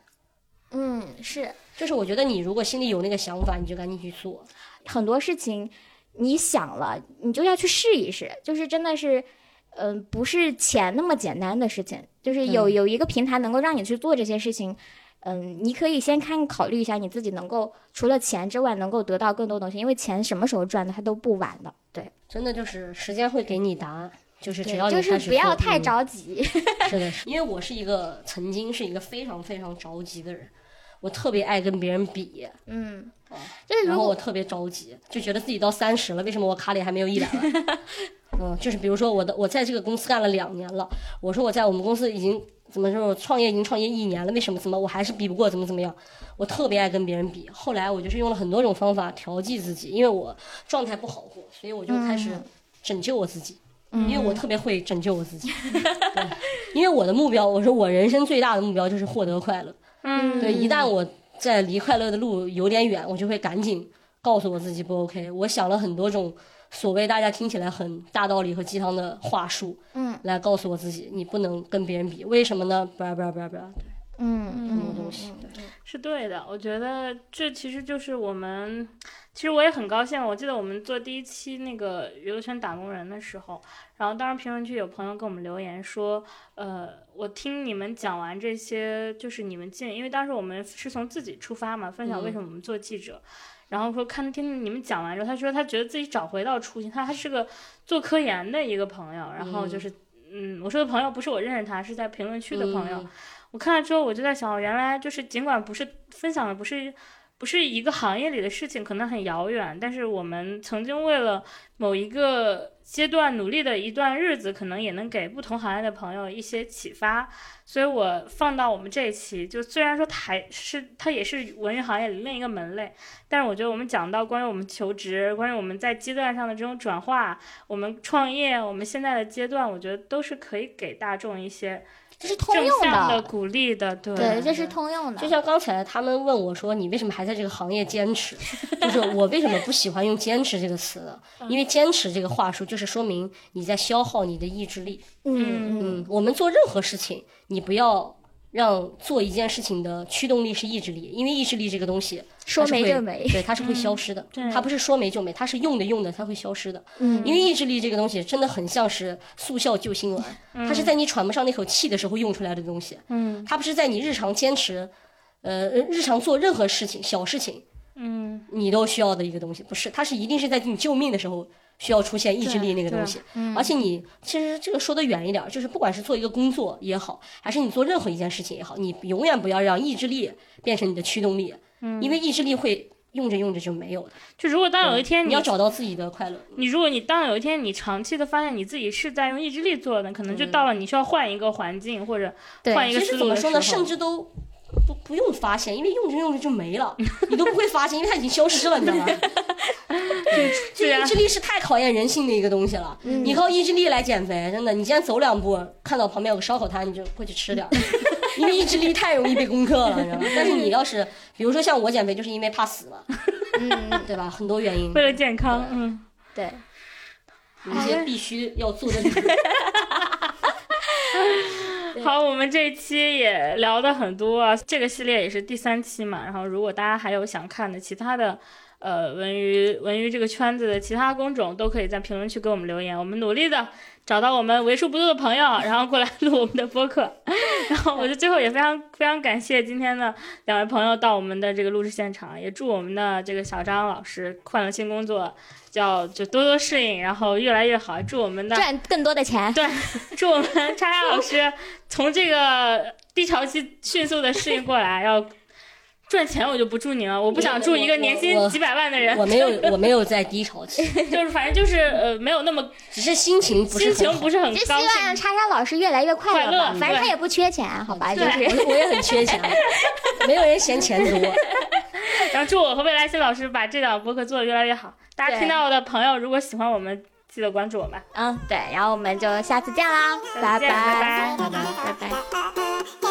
嗯是就是我觉得你如果心里有那个想法，你就赶紧去做。很多事情，你想了，你就要去试一试，就是真的是。嗯、不是钱那么简单的事情，就是有有一个平台能够让你去做这些事情，嗯，你可以先看考虑一下你自己能够除了钱之外能够得到更多东西，因为钱什么时候赚的它都不晚的，对，真的就是时间会给你答案，就是只要你就是不要太嗯着急，是的，是 因为我是一个曾经是一个非常非常着急的人，我特别爱跟别人比，嗯然后我特别着急，就觉得自己到三十了，为什么我卡里还没有一百万？嗯，就是比如说我的，我在这个公司干了两年了，我说我在我们公司已经怎么说，我创业已经创业一年了，为什么怎么我还是比不过，怎么怎么样？我特别爱跟别人比。后来我就是用了很多种方法调剂自己，因为我状态不好过，所以我就开始嗯拯救我自己。因为我特别会拯救我自己。因为我的目标，我说我人生最大的目标就是获得快乐。嗯，对，一旦我在离快乐的路有点远，我就会赶紧告诉我自己不 OK。我想了很多种所谓大家听起来很大道理和鸡汤的话术，嗯，来告诉我自己，你不能跟别人比，为什么呢？不不不不不，对，嗯很多东西，对。是对的，我觉得这其实就是我们，其实我也很高兴。我记得我们做第一期那个娱乐圈打工人的时候，然后当时评论区有朋友给我们留言说，呃，我听你们讲完这些，就是你们进，因为当时我们是从自己出发嘛，分享为什么我们做记者。然后说看听你们讲完之后，他说他觉得自己找回到初心。他还是个做科研的一个朋友，然后就是嗯，我说的朋友不是我认识他，是在评论区的朋友。嗯我看了之后，我就在想，原来就是尽管不是分享的不是不是一个行业里的事情，可能很遥远，但是我们曾经为了某一个阶段努力的一段日子，可能也能给不同行业的朋友一些启发。所以我放到我们这一期，就虽然说台是它也是文娱行业里另一个门类，但是我觉得我们讲到关于我们求职，关于我们在阶段上的这种转化，我们创业，我们现在的阶段，我觉得都是可以给大众一些这是通用的的，鼓励的。对对，这是通用的就。像刚才他们问我说：“你为什么还在这个行业坚持？”就是我为什么不喜欢用“坚持”这个词呢？因为“坚持”这个话术就是说明你在消耗你的意志力。嗯嗯，我们做任何事情，你不要让做一件事情的驱动力是意志力，因为意志力这个东西说没就没对，它是会消失的。对它不是说没就没，它是用的用的，它会消失的。嗯因为意志力这个东西真的很像是速效救心丸，它是在你喘不上那口气的时候用出来的东西。嗯它不是在你日常坚持，呃，日常做任何事情小事情嗯你都需要的一个东西，不是？它是一定是在你救命的时候需要出现意志力那个东西。而且你其实这个说的远一点，就是不管是做一个工作也好，还是你做任何一件事情也好，你永远不要让意志力变成你的驱动力，因为意志力会用着用着就没有了。就如果当有一天你要找到自己的快乐。你如果你当有一天你长期的发现你自己是在用意志力做的，可能就到了你需要换一个环境或者换一个其思路的时候，实怎么说呢，甚至都不不用发现，因为用着用着就没了，你都不会发现，因为它已经消失了，你知道吗？这对啊。意志力是太考验人性的一个东西了。你靠意志力来减肥，真的，你今天走两步，看到旁边有个烧烤摊，你就过去吃点，因为意志力太容易被攻克了，你知道吗？但是你要是，比如说像我减肥，就是因为怕死嘛，嗯，对吧？很多原因，为了健康，嗯，对，有一些必须要做的。好，我们这一期也聊的很多啊，这个系列也是第三期嘛。然后，如果大家还有想看的其他的，呃，文娱文娱这个圈子的其他工种，都可以在评论区给我们留言，我们努力的找到我们为数不多的朋友，然后过来录我们的播客。然后，我就最后也非常非常感谢今天的两位朋友到我们的这个录制现场，也祝我们的这个小张老师换了新工作，叫就多多适应，然后越来越好。祝我们的赚更多的钱。对，祝我们叉叉老师从这个低潮期迅速的适应过来，要赚钱我就不祝你了，我不想祝一个年薪几百万的人，我没有，我没有在低潮期，就是反正就是呃没有那么 只是心情不是心情不是很就希高兴。望叉叉老师越来越快乐吧，快乐反正他也不缺钱，好吧？就是我我也很缺钱，没有人嫌钱多。然后祝我和未来新老师把这档播客做得越来越好。大家听到的朋友，如果喜欢我们，记得关注我们。嗯，对，然后我们就下次见啦，拜拜拜拜拜拜拜拜拜。